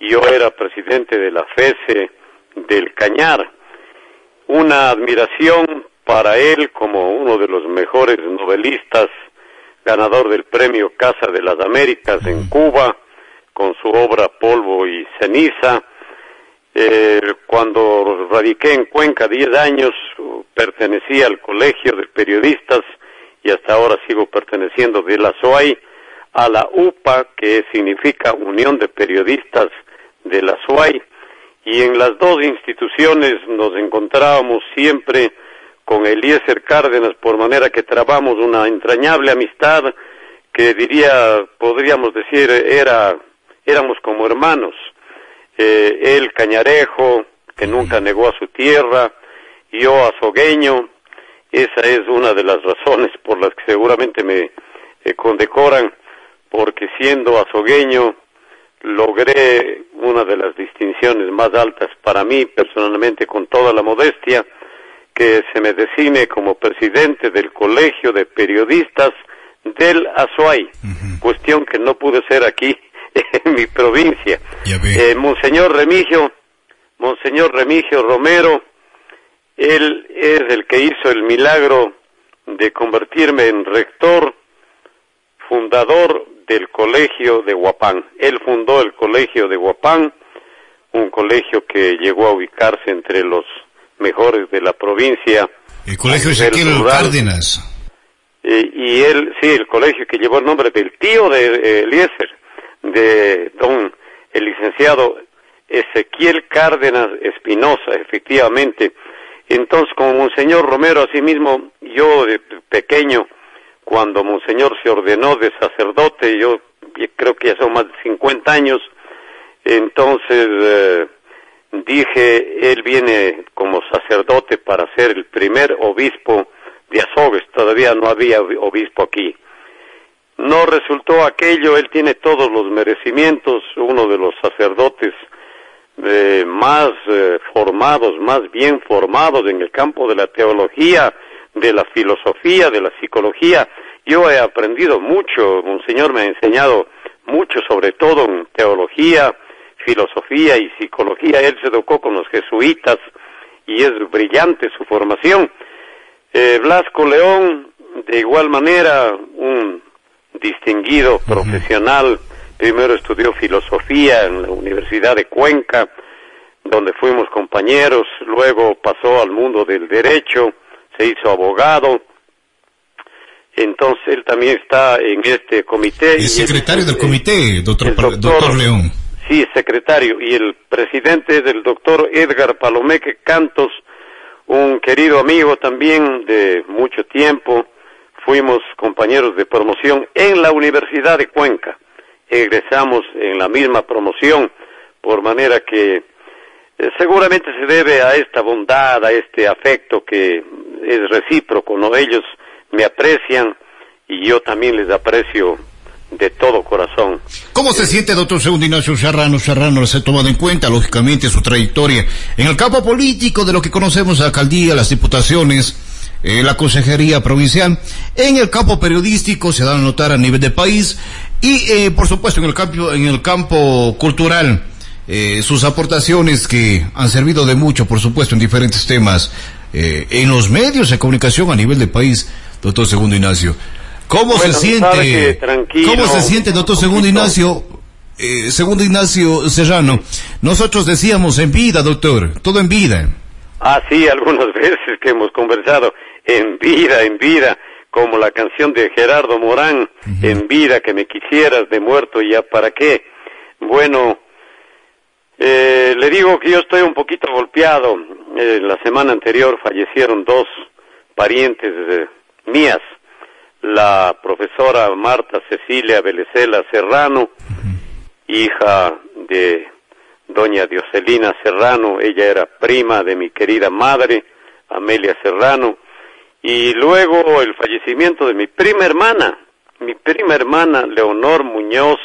y yo era presidente de la FESE del Cañar. Una admiración para él como uno de los mejores novelistas, ganador del premio Casa de las Américas en Cuba, con su obra Polvo y Ceniza. Eh, cuando radiqué en Cuenca 10 años, pertenecía al Colegio de Periodistas y hasta ahora sigo perteneciendo de la SOAI a la UPA, que significa Unión de Periodistas de la SOAI, y en las dos instituciones nos encontrábamos siempre con Eliezer Cárdenas, por manera que trabamos una entrañable amistad que diría, podríamos decir, era, éramos como hermanos. Eh, él cañarejo, que nunca negó a su tierra, yo azogueño, esa es una de las razones por las que seguramente me eh, condecoran, porque siendo azogueño logré una de las distinciones más altas para mí personalmente con toda la modestia, que se me designe como presidente del Colegio de Periodistas del Azuay, cuestión que no pude ser aquí en mi provincia. Eh, Monseñor Remigio, Monseñor Remigio Romero, él es el que hizo el milagro de convertirme en rector, fundador del colegio de Huapán. Él fundó el colegio de Huapán, un colegio que llegó a ubicarse entre los mejores de la provincia. El colegio Ezequiel Cárdenas. Eh, y él, sí, el colegio que llevó el nombre del tío de eh, Eliezer, de don el licenciado Ezequiel Cárdenas Espinosa, efectivamente. Entonces, como Monseñor Romero, asimismo, yo de pequeño, cuando Monseñor se ordenó de sacerdote, yo creo que ya son más de 50 años, entonces eh, dije, él viene como sacerdote para ser el primer obispo de Azogues, todavía no había obispo aquí. No resultó aquello, él tiene todos los merecimientos, uno de los sacerdotes eh, más eh, formados, más bien formados en el campo de la teología, de la filosofía, de la psicología. Yo he aprendido mucho, Monseñor me ha enseñado mucho, sobre todo en teología, filosofía y psicología. Él se educó con los jesuitas y es brillante su formación. Eh, Blasco León, de igual manera, un distinguido profesional, primero estudió filosofía en la Universidad de Cuenca, donde fuimos compañeros, luego pasó al mundo del derecho, se hizo abogado, entonces él también está en este comité. Es secretario del comité, doctor, doctor, León. Sí, secretario. Y el presidente del doctor Edgar Palomeque Cantos, un querido amigo también de mucho tiempo. Fuimos compañeros de promoción en la Universidad de Cuenca. Egresamos en la misma promoción, por manera que seguramente se debe a esta bondad, a este afecto que es recíproco, ¿no? Ellos me aprecian y yo también les aprecio de todo corazón. ¿Cómo se siente, doctor Segundo Ignacio Serrano? Serrano les ha tomado en cuenta, lógicamente, su trayectoria en el campo político de lo que conocemos la alcaldía, las diputaciones, eh, la consejería provincial. En el campo periodístico se da a notar a nivel de país y, eh, por supuesto, en el campo, en el campo cultural. Eh, sus aportaciones que han servido de mucho, por supuesto, en diferentes temas, en los medios de comunicación a nivel de país, doctor Segundo Ignacio. ¿Cómo se siente? ¿Cómo se siente, doctor Segundo Ignacio? Eh, Segundo Ignacio Serrano, nosotros decíamos en vida, doctor, todo en vida. Ah, sí, algunas veces que hemos conversado, en vida, en vida, como la canción de Gerardo Morán, en vida, que me quisieras de muerto, ya para qué. Bueno, eh, le digo que yo estoy un poquito golpeado. Eh, la semana anterior fallecieron dos parientes mías. La profesora Marta Cecilia Belecela Serrano, hija de doña Dioselina Serrano, ella era prima de mi querida madre, Amelia Serrano, y luego el fallecimiento de mi prima hermana, mi prima hermana Leonor Muñoz,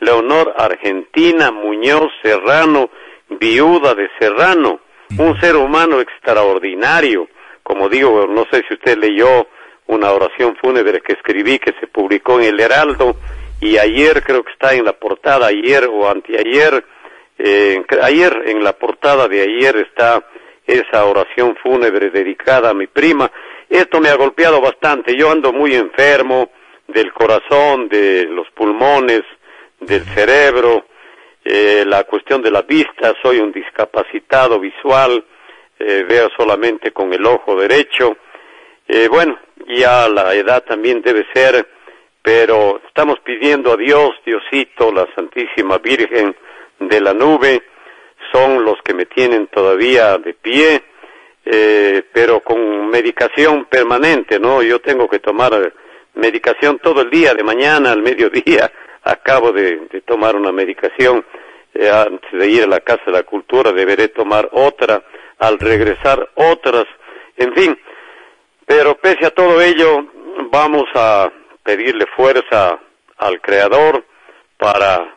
Leonor Argentina Muñoz Serrano, viuda de Serrano, un ser humano extraordinario, como digo, no sé si usted leyó una oración fúnebre que escribí que se publicó en el Heraldo y ayer creo que está en la portada, ayer o anteayer, eh, ayer en la portada de ayer está esa oración fúnebre dedicada a mi prima. Esto me ha golpeado bastante, yo ando muy enfermo del corazón, de los pulmones, del cerebro, eh, la cuestión de la vista, soy un discapacitado visual, eh, veo solamente con el ojo derecho. Eh, bueno, ya la edad también debe ser, pero estamos pidiendo a Dios, Diosito, la Santísima Virgen de la nube, son los que me tienen todavía de pie, eh, pero con medicación permanente, ¿no? Yo tengo que tomar medicación todo el día, de mañana al mediodía, acabo de, tomar una medicación, eh, antes de ir a la Casa de la Cultura deberé tomar otra, al regresar otras, en fin, pero pese a todo ello, vamos a pedirle fuerza al Creador para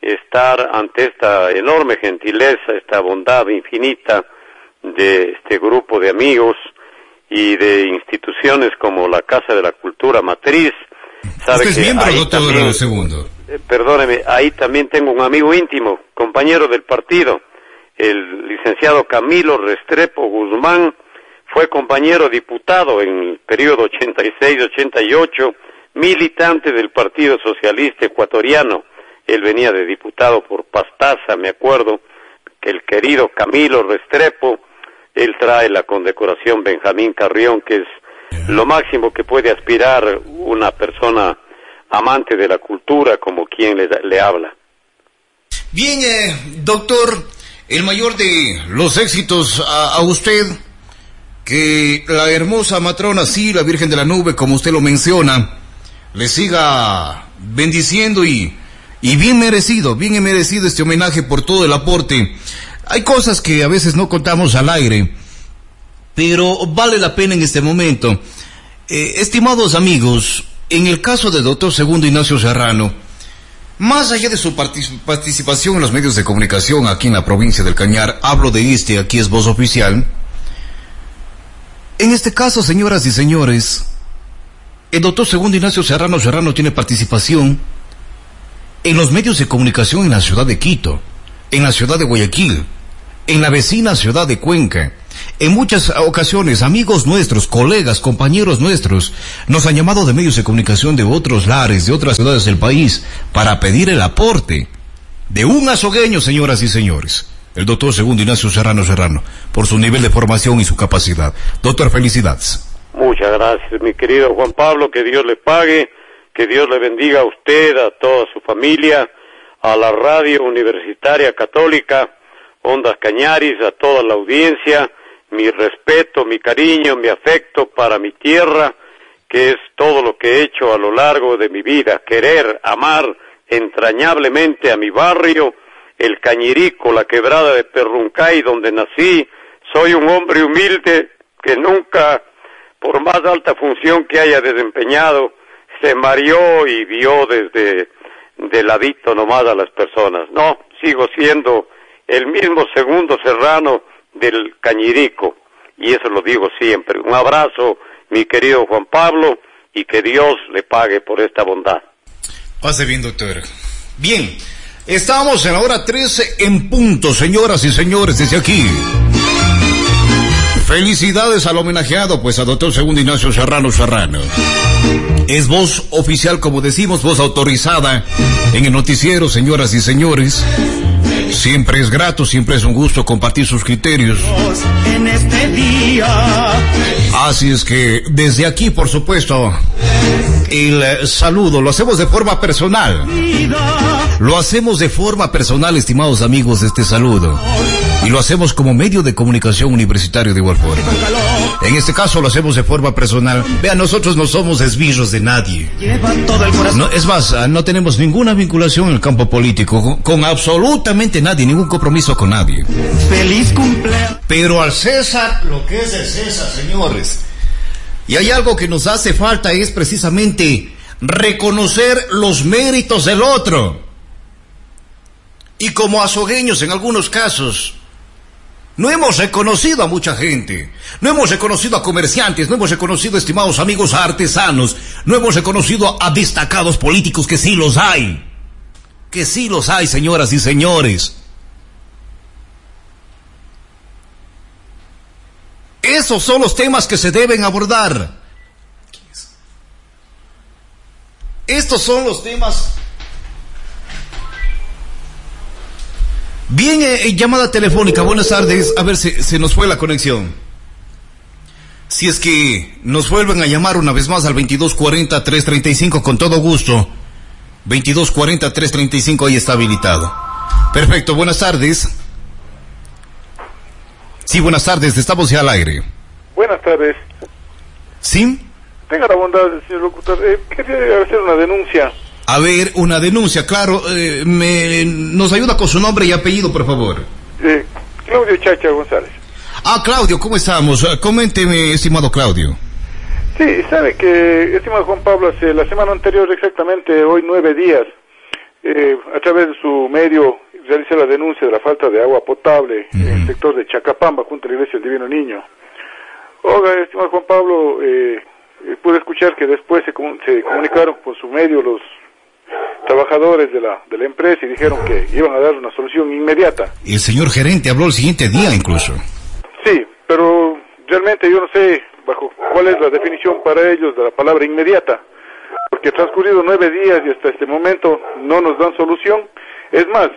estar ante esta enorme gentileza, esta bondad infinita de este grupo de amigos y de instituciones como la Casa de la Cultura Matriz. ¿Sabe ¿Usted es miembro, doctor segundo? eh, perdóneme, ahí también tengo un amigo íntimo, compañero del partido, el licenciado Camilo Restrepo Guzmán, fue compañero diputado en el periodo 86-88, militante del Partido Socialista Ecuatoriano. Él venía de diputado por Pastaza, me acuerdo, que el querido Camilo Restrepo, él trae la condecoración Benjamín Carrión, que es lo máximo que puede aspirar una persona amante de la cultura como quien le, habla. Bien, doctor, el mayor de los éxitos a, usted, que la hermosa matrona, sí, la Virgen de la Nube, como usted lo menciona, le siga bendiciendo y, y bien merecido, bien merecido este homenaje por todo el aporte. Hay cosas que a veces no contamos al aire, pero vale la pena en este momento. Eh, estimados amigos, en el caso del doctor Segundo Ignacio Serrano, más allá de su participación en los medios de comunicación aquí en la provincia del Cañar, hablo de este, aquí es voz oficial. En este caso, señoras y señores, el doctor Segundo Ignacio Serrano Serrano tiene participación en los medios de comunicación en la ciudad de Quito, en la ciudad de Guayaquil, en la vecina ciudad de Cuenca, en muchas ocasiones, amigos nuestros, colegas, compañeros nuestros, nos han llamado de medios de comunicación de otros lares, de otras ciudades del país, para pedir el aporte de un azogueño, señoras y señores, el doctor Segundo Ignacio Serrano Serrano, por su nivel de formación y su capacidad. Doctor, felicidades. Muchas gracias, mi querido Juan Pablo, que Dios le pague, que Dios le bendiga a usted, a toda su familia, a la radio universitaria católica, Ondas Cañaris, a toda la audiencia, mi respeto, mi cariño, mi afecto para mi tierra, que es todo lo que he hecho a lo largo de mi vida, querer, amar entrañablemente a mi barrio, el Cañirico, la quebrada de Perruncay, donde nací, soy un hombre humilde que nunca, por más alta función que haya desempeñado, se mareó y vio desde de ladito nomás a las personas. No, sigo siendo el mismo segundo serrano del Cañirico. Y eso lo digo siempre. Un abrazo, mi querido Juan Pablo, y que Dios le pague por esta bondad. Pase bien, doctor. Bien, estamos en la hora 13 en punto, señoras y señores, desde aquí. Felicidades al homenajeado, pues a doctor Segundo Ignacio Serrano Serrano. Es voz oficial, como decimos, voz autorizada en el noticiero, señoras y señores. Siempre es grato, siempre es un gusto compartir sus criterios. En este día. Así es que desde aquí, por supuesto, el saludo lo hacemos de forma personal. Lo hacemos de forma personal, estimados amigos, este saludo. Y lo hacemos como medio de comunicación universitario de igual forma. En este caso lo hacemos de forma personal. Vean, nosotros no somos esbirros de nadie. No, es más, ah, no tenemos ninguna vinculación en el campo político con, absolutamente nadie, ningún compromiso con nadie. Feliz cumpleaños. Pero al César, lo que es el César, señores. Y hay algo que nos hace falta es precisamente reconocer los méritos del otro. Y como azogueños en algunos casos, no hemos reconocido a mucha gente, no hemos reconocido a comerciantes, no hemos reconocido, estimados amigos, artesanos, no hemos reconocido a destacados políticos que sí los hay, que sí los hay, señoras y señores. Esos son los temas que se deben abordar. Estos son los temas Bien, eh, eh, llamada telefónica, buenas tardes. A ver, si se nos fue la conexión. Si es que nos vuelven a llamar una vez más al 2240-335, con todo gusto. 2240-335, ahí está habilitado. Perfecto, buenas tardes. Sí, buenas tardes, estamos ya al aire. Buenas tardes. ¿Sí? Tenga la bondad, señor locutor. Eh, quería hacer una denuncia. A ver, una denuncia, claro. Eh, me, ¿Nos ayuda con su nombre y apellido, por favor? Eh, Claudio Chacha González. Ah, Claudio, ¿cómo estamos? Eh, coménteme, estimado Claudio. Sí, sabe que, estimado Juan Pablo, hace la semana anterior, exactamente hoy nueve días, eh, a través de su medio realiza la denuncia de la falta de agua potable en el sector de Chacapamba, junto a la iglesia del Divino Niño. Oiga, estimado Juan Pablo, eh, pude escuchar que después se, se comunicaron por su medio los trabajadores de la, de la empresa y dijeron que iban a dar una solución inmediata. El señor gerente habló el siguiente día incluso. Sí, pero realmente yo no sé bajo cuál es la definición para ellos de la palabra inmediata, porque transcurrido nueve días y hasta este momento no nos dan solución. Es más,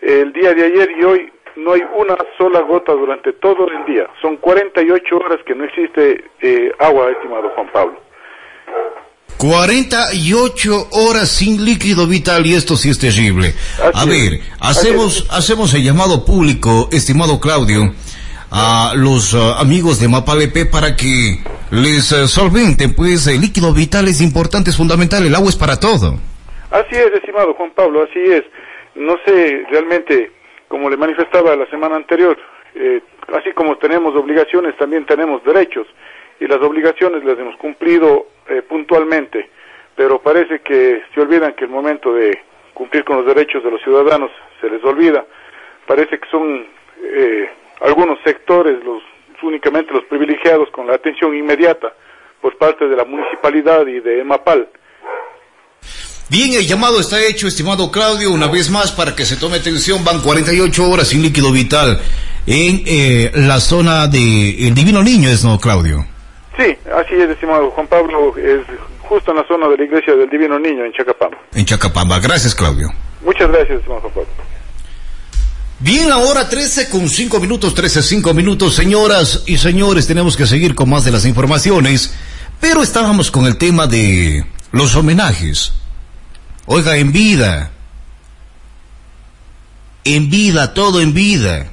el día de ayer y hoy no hay una sola gota durante todo el día. Son 48 horas que no existe eh, agua, estimado Juan Pablo. 48 horas sin líquido vital y esto sí es terrible. a ver, hacemos, hacemos el llamado público, estimado Claudio, a los uh, amigos de Mapalepe para que les uh, solventen, pues el líquido vital es importante, es fundamental, el agua es para todo. Así es, estimado Juan Pablo, así es. No sé realmente, como le manifestaba la semana anterior, eh, así como tenemos obligaciones, también tenemos derechos y las obligaciones las hemos cumplido eh, puntualmente, pero parece que se olvidan que el momento de cumplir con los derechos de los ciudadanos se les olvida. Parece que son eh, algunos sectores los únicamente los privilegiados con la atención inmediata por parte de la municipalidad y de EMAPAL. Bien, el llamado está hecho, estimado Claudio, una vez más para que se tome atención. Van 48 horas sin líquido vital en eh, la zona de El Divino Niño, ¿es no, Claudio? Sí, así es, estimado Juan Pablo, es justo en la zona de la iglesia del Divino Niño, en Chacapamba. En Chacapamba, gracias Claudio. Muchas gracias, estimado Juan Pablo. Bien, ahora 13 con 5 minutos, 13, 5 minutos, señoras y señores, tenemos que seguir con más de las informaciones, pero estábamos con el tema de los homenajes. Oiga, en vida, en vida, todo en vida.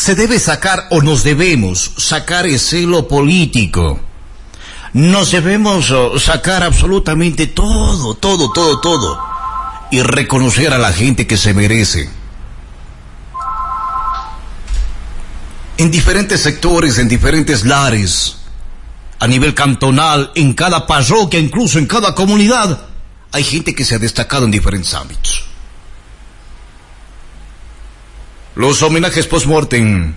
Se debe sacar o nos debemos sacar el celo político. Nos debemos oh, sacar absolutamente todo, todo, todo, todo y reconocer a la gente que se merece. En diferentes sectores, en diferentes lares, a nivel cantonal, en cada parroquia, incluso en cada comunidad, hay gente que se ha destacado en diferentes ámbitos. Los homenajes post-mortem,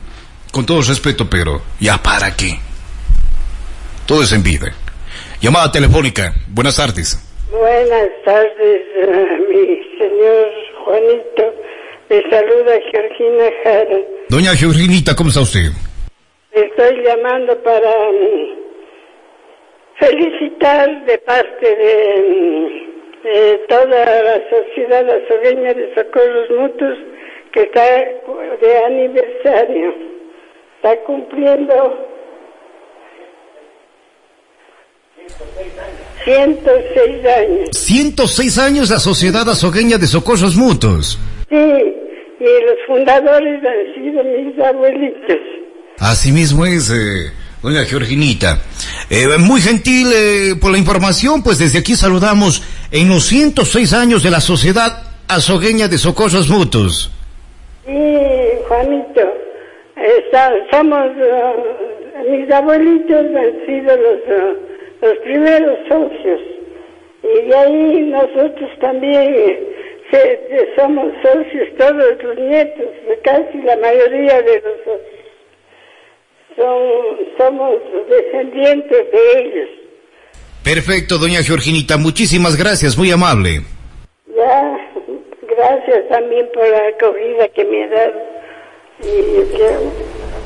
con todo respeto, pero ¿ya para qué? Todo es en vida. Llamada telefónica. Buenas tardes. Buenas tardes, uh, mi señor Juanito. Me saluda Georgina Jara. Doña Georginita, ¿cómo está usted? Estoy llamando para um, felicitar de parte de, um, de toda la sociedad azogueña de Socorros Mutuos que está de aniversario, está cumpliendo 106 años. 106 años la Sociedad Azogueña de Socorros Mutuos. Sí, y los fundadores han sido mis abuelitos. Así mismo es, eh, doña Georginita. Eh, muy gentil eh, por la información, pues desde aquí saludamos en los 106 años de la Sociedad Azogueña de Socorros Mutuos. Sí, Juanito, somos, uh, mis abuelitos han sido los, uh, los primeros socios y de ahí nosotros también somos socios, todos los nietos, casi la mayoría de los socios. Son, somos descendientes de ellos. Perfecto, doña Georginita, muchísimas gracias, muy amable. Ya. Gracias también por la acogida que me ha dado. Y que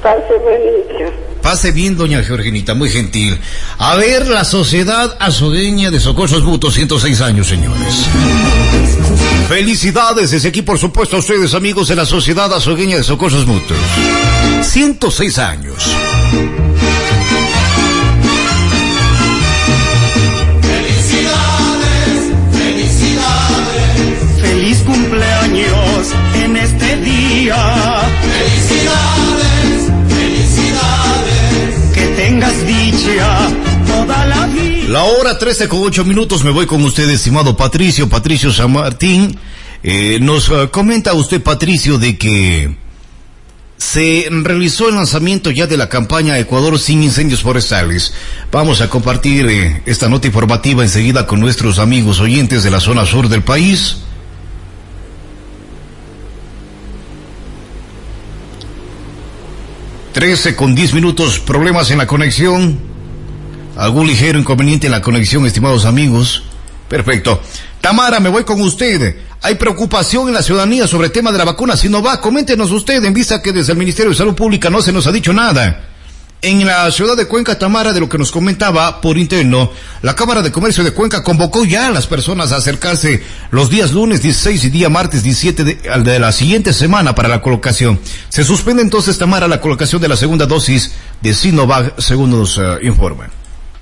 pase bonito. Pase bien, doña Georginita, muy gentil. A ver, la Sociedad Azogueña de Socorros Mutuos, 106 años, señores. Felicidades desde aquí, por supuesto, a ustedes, amigos de la Sociedad Azogueña de Socorros Mutuos. 106 años. La hora 13 con 8 minutos me voy con usted, estimado Patricio, Patricio San Martín. Eh, nos uh, comenta usted, Patricio, de que se realizó el lanzamiento ya de la campaña Ecuador sin incendios forestales. Vamos a compartir eh, esta nota informativa enseguida con nuestros amigos oyentes de la zona sur del país. 13 con 10 minutos, problemas en la conexión. ¿Algún ligero inconveniente en la conexión, estimados amigos? Perfecto. Tamara, me voy con usted. Hay preocupación en la ciudadanía sobre el tema de la vacuna Sinovac. Coméntenos usted en vista que desde el Ministerio de Salud Pública no se nos ha dicho nada. En la ciudad de Cuenca, Tamara, de lo que nos comentaba por interno, la Cámara de Comercio de Cuenca convocó ya a las personas a acercarse los días lunes 16 y día martes 17 de, de la siguiente semana para la colocación. Se suspende entonces, Tamara, la colocación de la segunda dosis de Sinovac, según nos uh, informan.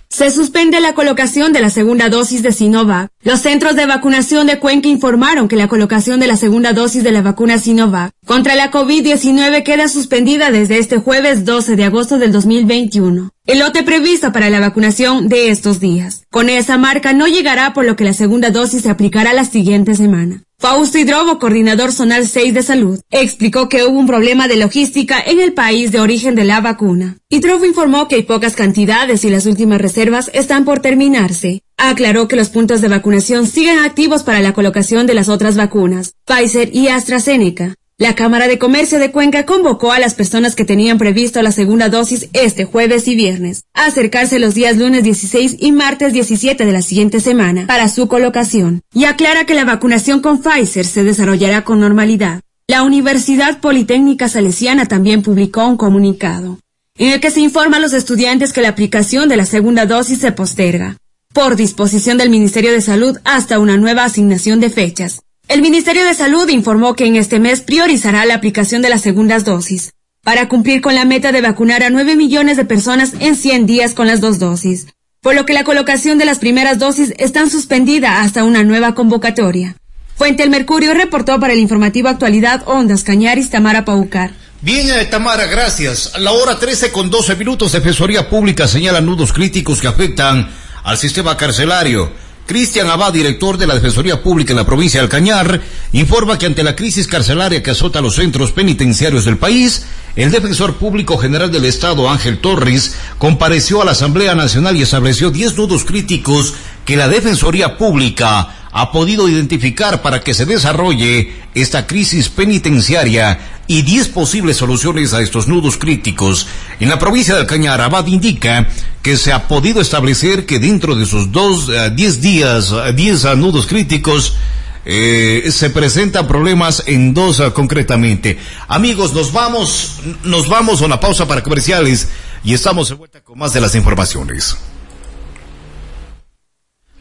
Se suspende la colocación de la segunda dosis de Sinovac. Los centros de vacunación de Cuenca informaron que la colocación de la segunda dosis de la vacuna Sinovac contra la COVID-19 queda suspendida desde este jueves 12 de agosto del 2021. El lote previsto para la vacunación de estos días. Con esa marca no llegará por lo que la segunda dosis se aplicará la siguiente semana. Fausto Hidrobo, coordinador zonal 6 de salud, explicó que hubo un problema de logística en el país de origen de la vacuna. Hidrobo informó que hay pocas cantidades y las últimas reservas están por terminarse. Aclaró que los puntos de vacunación siguen activos para la colocación de las otras vacunas, Pfizer y AstraZeneca. La Cámara de Comercio de Cuenca convocó a las personas que tenían previsto la segunda dosis este jueves y viernes a acercarse los días lunes 16 y martes 17 de la siguiente semana para su colocación y aclara que la vacunación con Pfizer se desarrollará con normalidad. La Universidad Politécnica Salesiana también publicó un comunicado en el que se informa a los estudiantes que la aplicación de la segunda dosis se posterga por disposición del Ministerio de Salud hasta una nueva asignación de fechas. El Ministerio de Salud informó que en este mes priorizará la aplicación de las segundas dosis, para cumplir con la meta de vacunar a 9 millones de personas en 100 días con las dos dosis, por lo que la colocación de las primeras dosis está suspendida hasta una nueva convocatoria. Fuente El Mercurio reportó para el informativo Actualidad Ondas Cañaris Tamara Paucar. Bien, eh, Tamara, gracias. La hora 13 con 12 minutos, Defensoría Pública señala nudos críticos que afectan al sistema carcelario. Cristian Abad, director de la Defensoría Pública en la provincia de Alcañar, informa que ante la crisis carcelaria que azota los centros penitenciarios del país, el defensor público general del Estado, Ángel Torres, compareció a la Asamblea Nacional y estableció 10 nudos críticos que la Defensoría Pública ha podido identificar para que se desarrolle esta crisis penitenciaria y 10 posibles soluciones a estos nudos críticos. En la provincia de Alcañar, Abad indica que se ha podido establecer que dentro de esos dos, 10 días, 10 nudos críticos, eh, se presentan problemas en dos concretamente. Amigos, nos vamos, nos vamos a una pausa para comerciales y estamos de vuelta con más de las informaciones.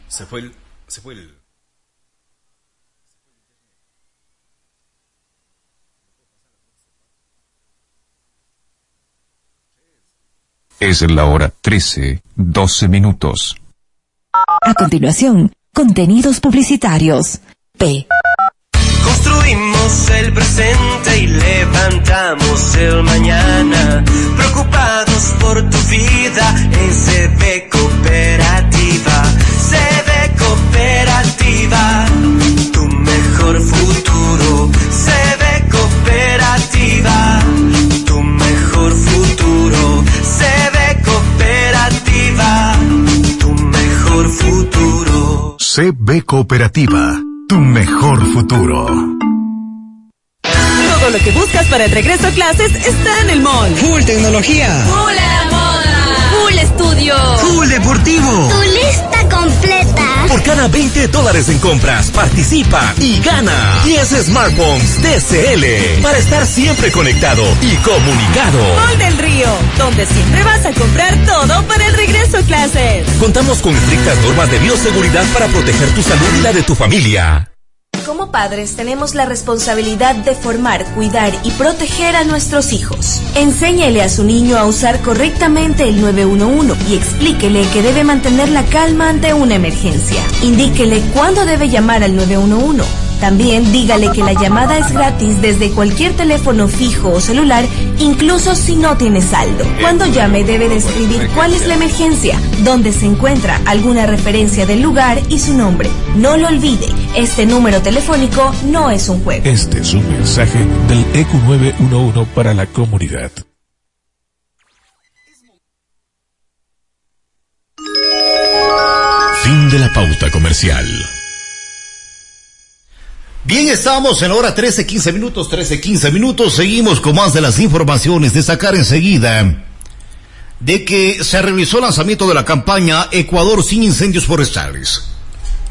Se fue se fue. Es la hora 13, 12 minutos. A continuación, contenidos publicitarios. P. Construimos el presente y levantamos el mañana. Preocupados por tu vida en CB Cooperativa. CB Cooperativa, tu mejor futuro. CB futuro. CB Cooperativa, tu mejor futuro. Todo lo que buscas para el regreso a clases está en el mall. Full tecnología. Full la estudio. Full deportivo. Tu lista completa. Por cada 20 dólares en compras, participa y gana 10 smartphones TCL para estar siempre conectado y comunicado. Mall del Río, donde siempre vas a comprar todo para el regreso a clases. Contamos con estrictas normas de bioseguridad para proteger tu salud y la de tu familia. Padres tenemos la responsabilidad de formar, cuidar y proteger a nuestros hijos. Enséñele a su niño a usar correctamente el 911 y explíquele que debe mantener la calma ante una emergencia. Indíquele cuándo debe llamar al 911. También dígale que la llamada es gratis desde cualquier teléfono fijo o celular, incluso si no tiene saldo. Cuando llame debe describir cuál es la emergencia, dónde se encuentra, alguna referencia del lugar y su nombre. No lo olvide, este número telefónico no es un juego. Este es un mensaje del EQ 911 para la comunidad. Fin de la pauta comercial. Bien, estamos en la hora 13, 15 minutos, 13, 15 minutos. Seguimos con más de las informaciones. Destacar enseguida. de que se realizó el lanzamiento de la campaña Ecuador sin incendios forestales.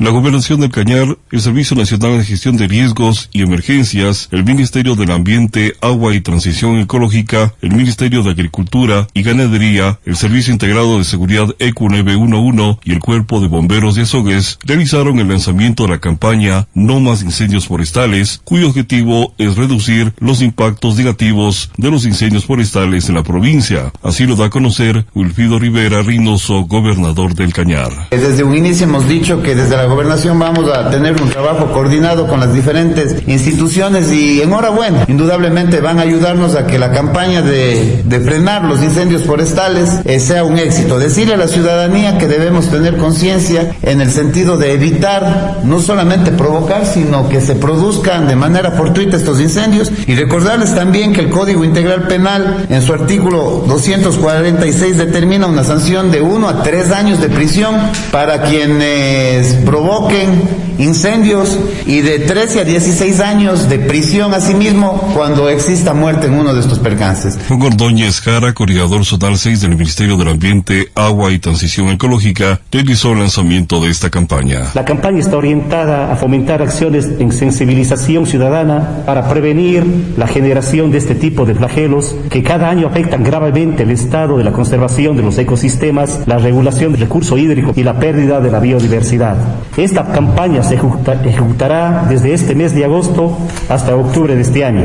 La Gobernación del Cañar, el Servicio Nacional de Gestión de Riesgos y Emergencias, el Ministerio del Ambiente, Agua y Transición Ecológica, el Ministerio de Agricultura y Ganadería, el Servicio Integrado de Seguridad ECU 911 y el Cuerpo de Bomberos de Azogues realizaron el lanzamiento de la campaña No más incendios forestales, cuyo objetivo es reducir los impactos negativos de los incendios forestales en la provincia. Así lo da a conocer Wilfido Rivera Reynoso, gobernador del Cañar. Desde un inicio hemos dicho que desde la gobernación vamos a tener un trabajo coordinado con las diferentes instituciones y enhorabuena, indudablemente van a ayudarnos a que la campaña de, frenar los incendios forestales eh, sea un éxito. Decirle a la ciudadanía que debemos tener conciencia en el sentido de evitar no solamente provocar, sino que se produzcan de manera fortuita estos incendios y recordarles también que el Código Integral Penal en su artículo 246 determina una sanción de uno a tres años de prisión para quienes provoquen incendios y de 13 a 16 años de prisión asimismo cuando exista muerte en uno de estos percances. Juan Ordóñez Jara, coordinador zonal 6 del Ministerio del Ambiente, Agua y Transición Ecológica, realizó el lanzamiento de esta campaña. La campaña está orientada a fomentar acciones en sensibilización ciudadana para prevenir la generación de este tipo de flagelos que cada año afectan gravemente el estado de la conservación de los ecosistemas, la regulación del recurso hídrico y la pérdida de la biodiversidad. Esta campaña se ejecutará desde este mes de agosto hasta octubre de este año,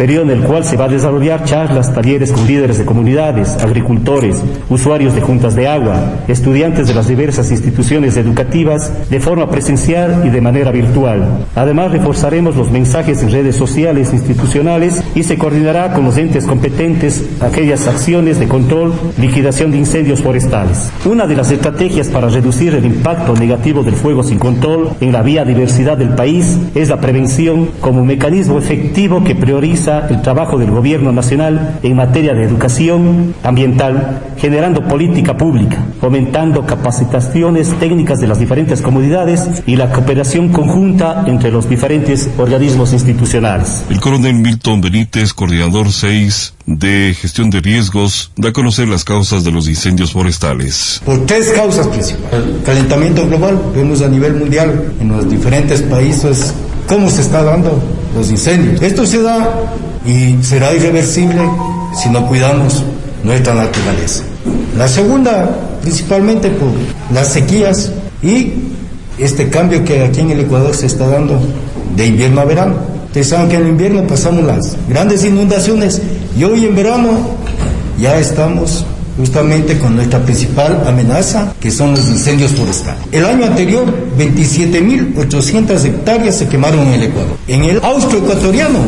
periodo en el cual se va a desarrollar charlas, talleres con líderes de comunidades, agricultores, usuarios de juntas de agua, estudiantes de las diversas instituciones educativas de forma presencial y de manera virtual. Además, reforzaremos los mensajes en redes sociales institucionales y se coordinará con los entes competentes aquellas acciones de control, liquidación de incendios forestales. Una de las estrategias para reducir el impacto negativo del fuego sin control en la la diversidad del país es la prevención como mecanismo efectivo que prioriza el trabajo del gobierno nacional en materia de educación ambiental, generando política pública, fomentando capacitaciones técnicas de las diferentes comunidades y la cooperación conjunta entre los diferentes organismos institucionales. El coronel Milton Benítez, coordinador 6 de gestión de riesgos, da a conocer las causas de los incendios forestales. Por tres causas principales. El calentamiento global, vemos a nivel mundial en los diferentes países cómo se está dando los incendios. Esto se da y será irreversible si no cuidamos nuestra naturaleza. La segunda, principalmente por las sequías y este cambio que aquí en el Ecuador se está dando de invierno a verano. Ustedes saben que en invierno pasamos las grandes inundaciones y hoy en verano ya estamos justamente con nuestra principal amenaza, que son los incendios forestales. El año anterior, 27.800 hectáreas se quemaron en el Ecuador. En el austro-ecuatoriano,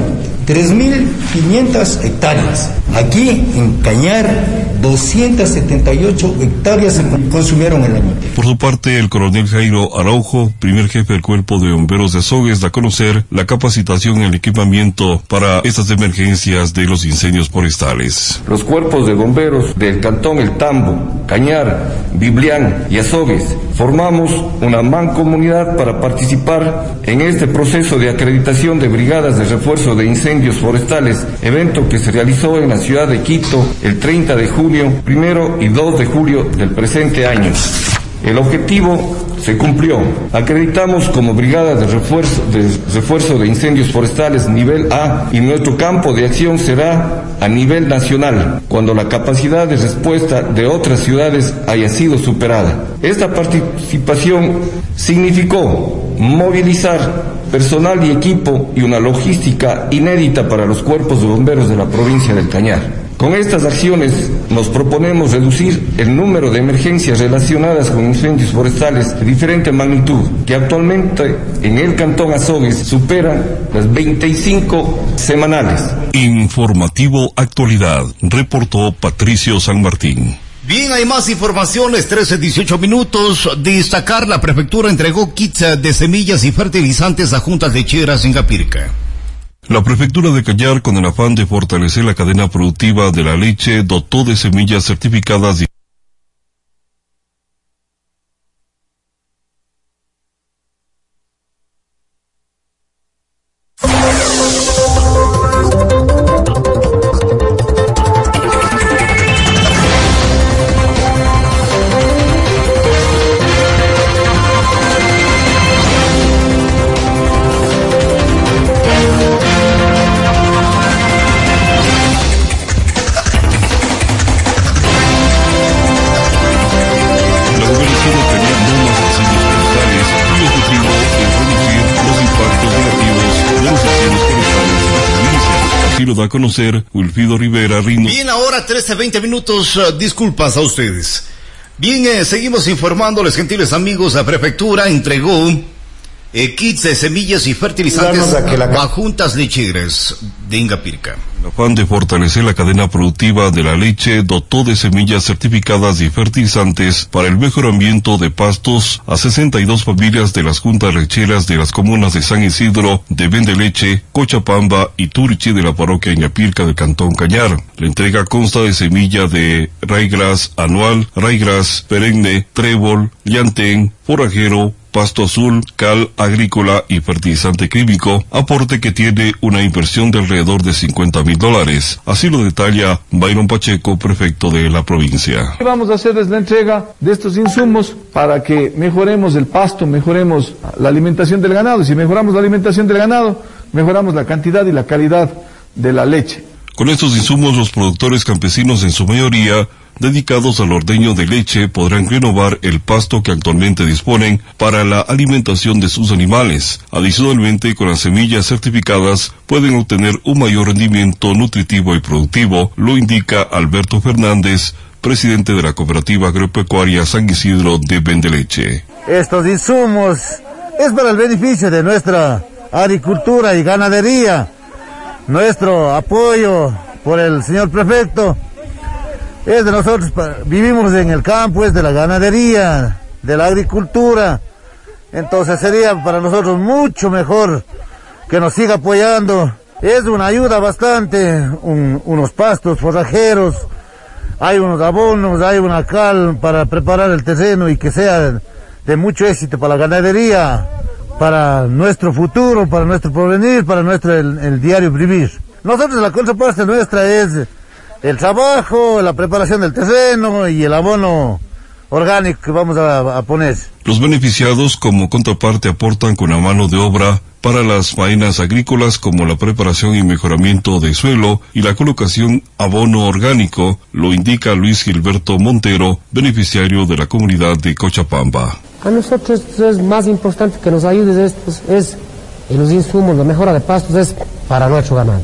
3.500 hectáreas. Aquí, en Cañar, 278 hectáreas se consumieron el año. Por su parte, el coronel Jairo Araujo, primer jefe del Cuerpo de Bomberos de Azogues, da a conocer la capacitación y el equipamiento para estas emergencias de los incendios forestales. Los cuerpos de bomberos del Cantón El Tambo, Cañar, Biblián y Azogues formamos una mancomunidad para participar en este proceso de acreditación de brigadas de refuerzo de incendios forestales, evento que se realizó en la ciudad de Quito el 30 de junio primero y 2 de julio del presente año. El objetivo se cumplió. Acreditamos como brigada de refuerzo de incendios forestales nivel A y nuestro campo de acción será a nivel nacional cuando la capacidad de respuesta de otras ciudades haya sido superada. Esta participación significó movilizar personal y equipo y una logística inédita para los cuerpos de bomberos de la provincia del Cañar. Con estas acciones nos proponemos reducir el número de emergencias relacionadas con incendios forestales de diferente magnitud, que actualmente en el Cantón Azogues superan las 25 semanales. Informativo Actualidad, reportó Patricio San Martín. Bien, hay más informaciones, 13, 18 minutos. Destacar, la prefectura entregó kits de semillas y fertilizantes a juntas lecheras en Capirca. La prefectura de Callar, con el afán de fortalecer la cadena productiva de la leche, dotó de semillas certificadas y conocer Wilfido Rivera Rino. Bien, ahora 13, 20 minutos. Uh, disculpas a ustedes. Bien, eh, seguimos informándoles, gentiles amigos. La prefectura entregó eh, kits de semillas y fertilizantes a, juntas lecheras de Ingapirca. El afán de fortalecer la cadena productiva de la leche dotó de semillas certificadas y fertilizantes para el mejoramiento de pastos a 62 familias de las juntas lecheras de las comunas de San Isidro, de Vendeleche, Cochapamba y Turichi de la parroquia Iñapirca del Cantón Cañar. La entrega consta de semilla de raigras anual, raigras perenne, trébol, llantén, forajero, pasto azul, cal agrícola y fertilizante químico, aporte que tiene una inversión de alrededor de 50 mil dólares. Así lo detalla Byron Pacheco, prefecto de la provincia. Vamos a hacerles la entrega de estos insumos para que mejoremos el pasto, mejoremos la alimentación del ganado. Y si mejoramos la alimentación del ganado, mejoramos la cantidad y la calidad de la leche. Con estos insumos los productores campesinos en su mayoría dedicados al ordeño de leche podrán renovar el pasto que actualmente disponen para la alimentación de sus animales. Adicionalmente, con las semillas certificadas pueden obtener un mayor rendimiento nutritivo y productivo, lo indica Alberto Fernández, presidente de la Cooperativa Agropecuaria San Isidro de Vendeleche. Estos insumos es para el beneficio de nuestra agricultura y ganadería. Nuestro apoyo por el señor prefecto. Es de nosotros, vivimos en el campo, es de la ganadería, de la agricultura, entonces sería para nosotros mucho mejor que nos siga apoyando. Es una ayuda bastante, unos pastos forrajeros, hay unos abonos, hay una cal para preparar el terreno y que sea de mucho éxito para la ganadería, para nuestro futuro, para nuestro porvenir, para nuestro el diario vivir. Nosotros la contraparte nuestra es el trabajo, la preparación del terreno y el abono orgánico que vamos a, poner. Los beneficiados como contraparte aportan con la mano de obra para las faenas agrícolas como la preparación y mejoramiento de suelo y la colocación abono orgánico, lo indica Luis Gilberto Montero, beneficiario de la comunidad de Cochapamba. A nosotros es más importante que nos ayude estos, es en los insumos, la mejora de pastos es para nuestro ganado.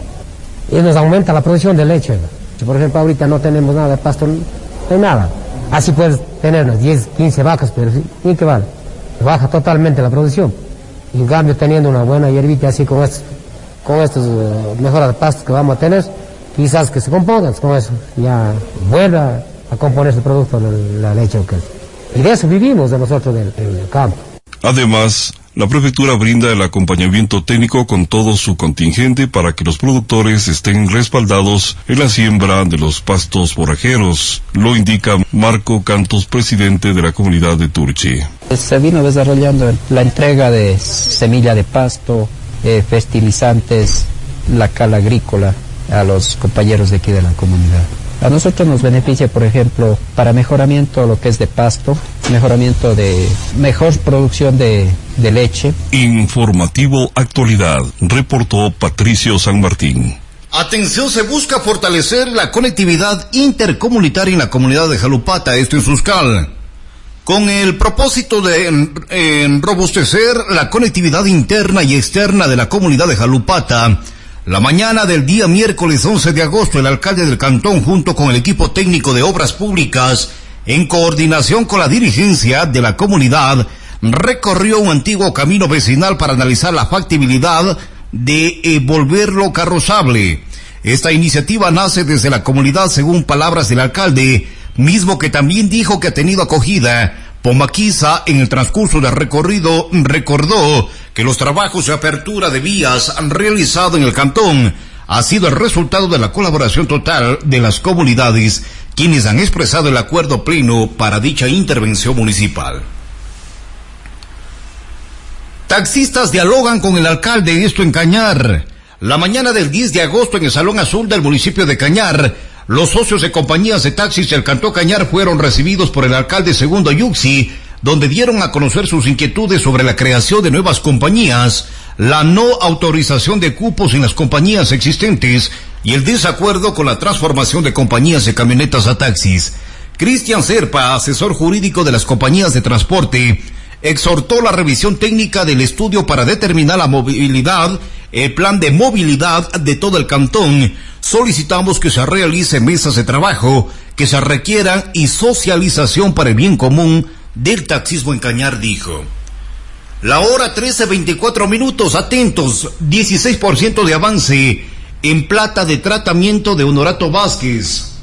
Y nos aumenta la producción de leche. Si por ejemplo ahorita no tenemos nada de pasto, no hay nada. Así puedes tener unas 10, 15 vacas, pero ¿y qué vale? Baja totalmente la producción. Y en cambio teniendo una buena hierbita así con estos, con estos uh, mejoras de pasto que vamos a tener, quizás que se compongan con eso, ya vuelva a componerse el producto de la leche. Y de eso vivimos de nosotros del campo. Además, la prefectura brinda el acompañamiento técnico con todo su contingente para que los productores estén respaldados en la siembra de los pastos forrajeros, lo indica Marco Cantos, presidente de la comunidad de Turchi. Se vino desarrollando la entrega de semilla de pasto, eh, fertilizantes, la cala agrícola a los compañeros de aquí de la comunidad. A nosotros nos beneficia, por ejemplo, para mejoramiento lo que es de pasto, mejoramiento de mejor producción de, de leche. Informativo Actualidad, reportó Patricio San Martín. Atención, se busca fortalecer la conectividad intercomunitaria en la comunidad de Jalupata, esto en Suscal, con el propósito de robustecer la conectividad interna y externa de la comunidad de Jalupata la mañana del día miércoles 11 de agosto, el alcalde del cantón, junto con el equipo técnico de obras públicas, en coordinación con la dirigencia de la comunidad, recorrió un antiguo camino vecinal para analizar la factibilidad de eh, volverlo carrozable. Esta iniciativa nace desde la comunidad, según palabras del alcalde, mismo que también dijo que ha tenido acogida Pomaquiza, en el transcurso del recorrido, recordó que los trabajos de apertura de vías han realizado en el cantón ha sido el resultado de la colaboración total de las comunidades, quienes han expresado el acuerdo pleno para dicha intervención municipal. Taxistas dialogan con el alcalde, esto en Cañar. La mañana del 10 de agosto en el Salón Azul del municipio de Cañar, los socios de compañías de taxis del Cantón Cañar fueron recibidos por el alcalde segundo Yuxi, donde dieron a conocer sus inquietudes sobre la creación de nuevas compañías, la no autorización de cupos en las compañías existentes y el desacuerdo con la transformación de compañías de camionetas a taxis. Cristian Serpa, asesor jurídico de las compañías de transporte, exhortó la revisión técnica del estudio para determinar la movilidad el plan de movilidad de todo el cantón, solicitamos que se realice mesas de trabajo que se requieran y socialización para el bien común del taxismo en Cañar, dijo. La hora 13.24 minutos, atentos, 16% de avance en plata de tratamiento de Honorato Vázquez.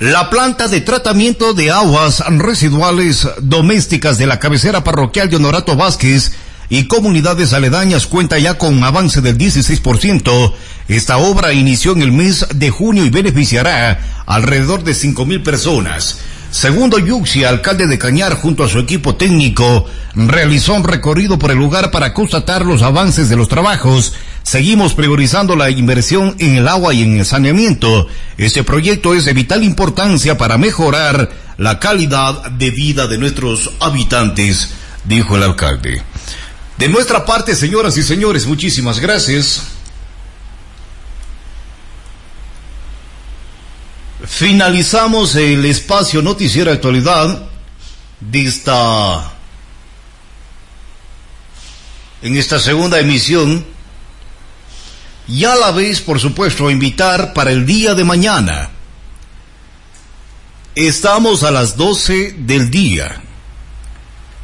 La planta de tratamiento de aguas residuales domésticas de la cabecera parroquial de Honorato Vázquez y comunidades aledañas cuenta ya con avance del 16%. Esta obra inició en el mes de junio y beneficiará alrededor de cinco mil personas. Segundo Yuxi, alcalde de Cañar, junto a su equipo técnico, realizó un recorrido por el lugar para constatar los avances de los trabajos. Seguimos priorizando la inversión en el agua y en el saneamiento. Este proyecto es de vital importancia para mejorar la calidad de vida de nuestros habitantes, dijo el alcalde. De nuestra parte, señoras y señores, muchísimas gracias. Finalizamos el espacio Noticiero Actualidad de esta en esta segunda emisión y a la vez, por supuesto, invitar para el día de mañana. Estamos a las 12 del día.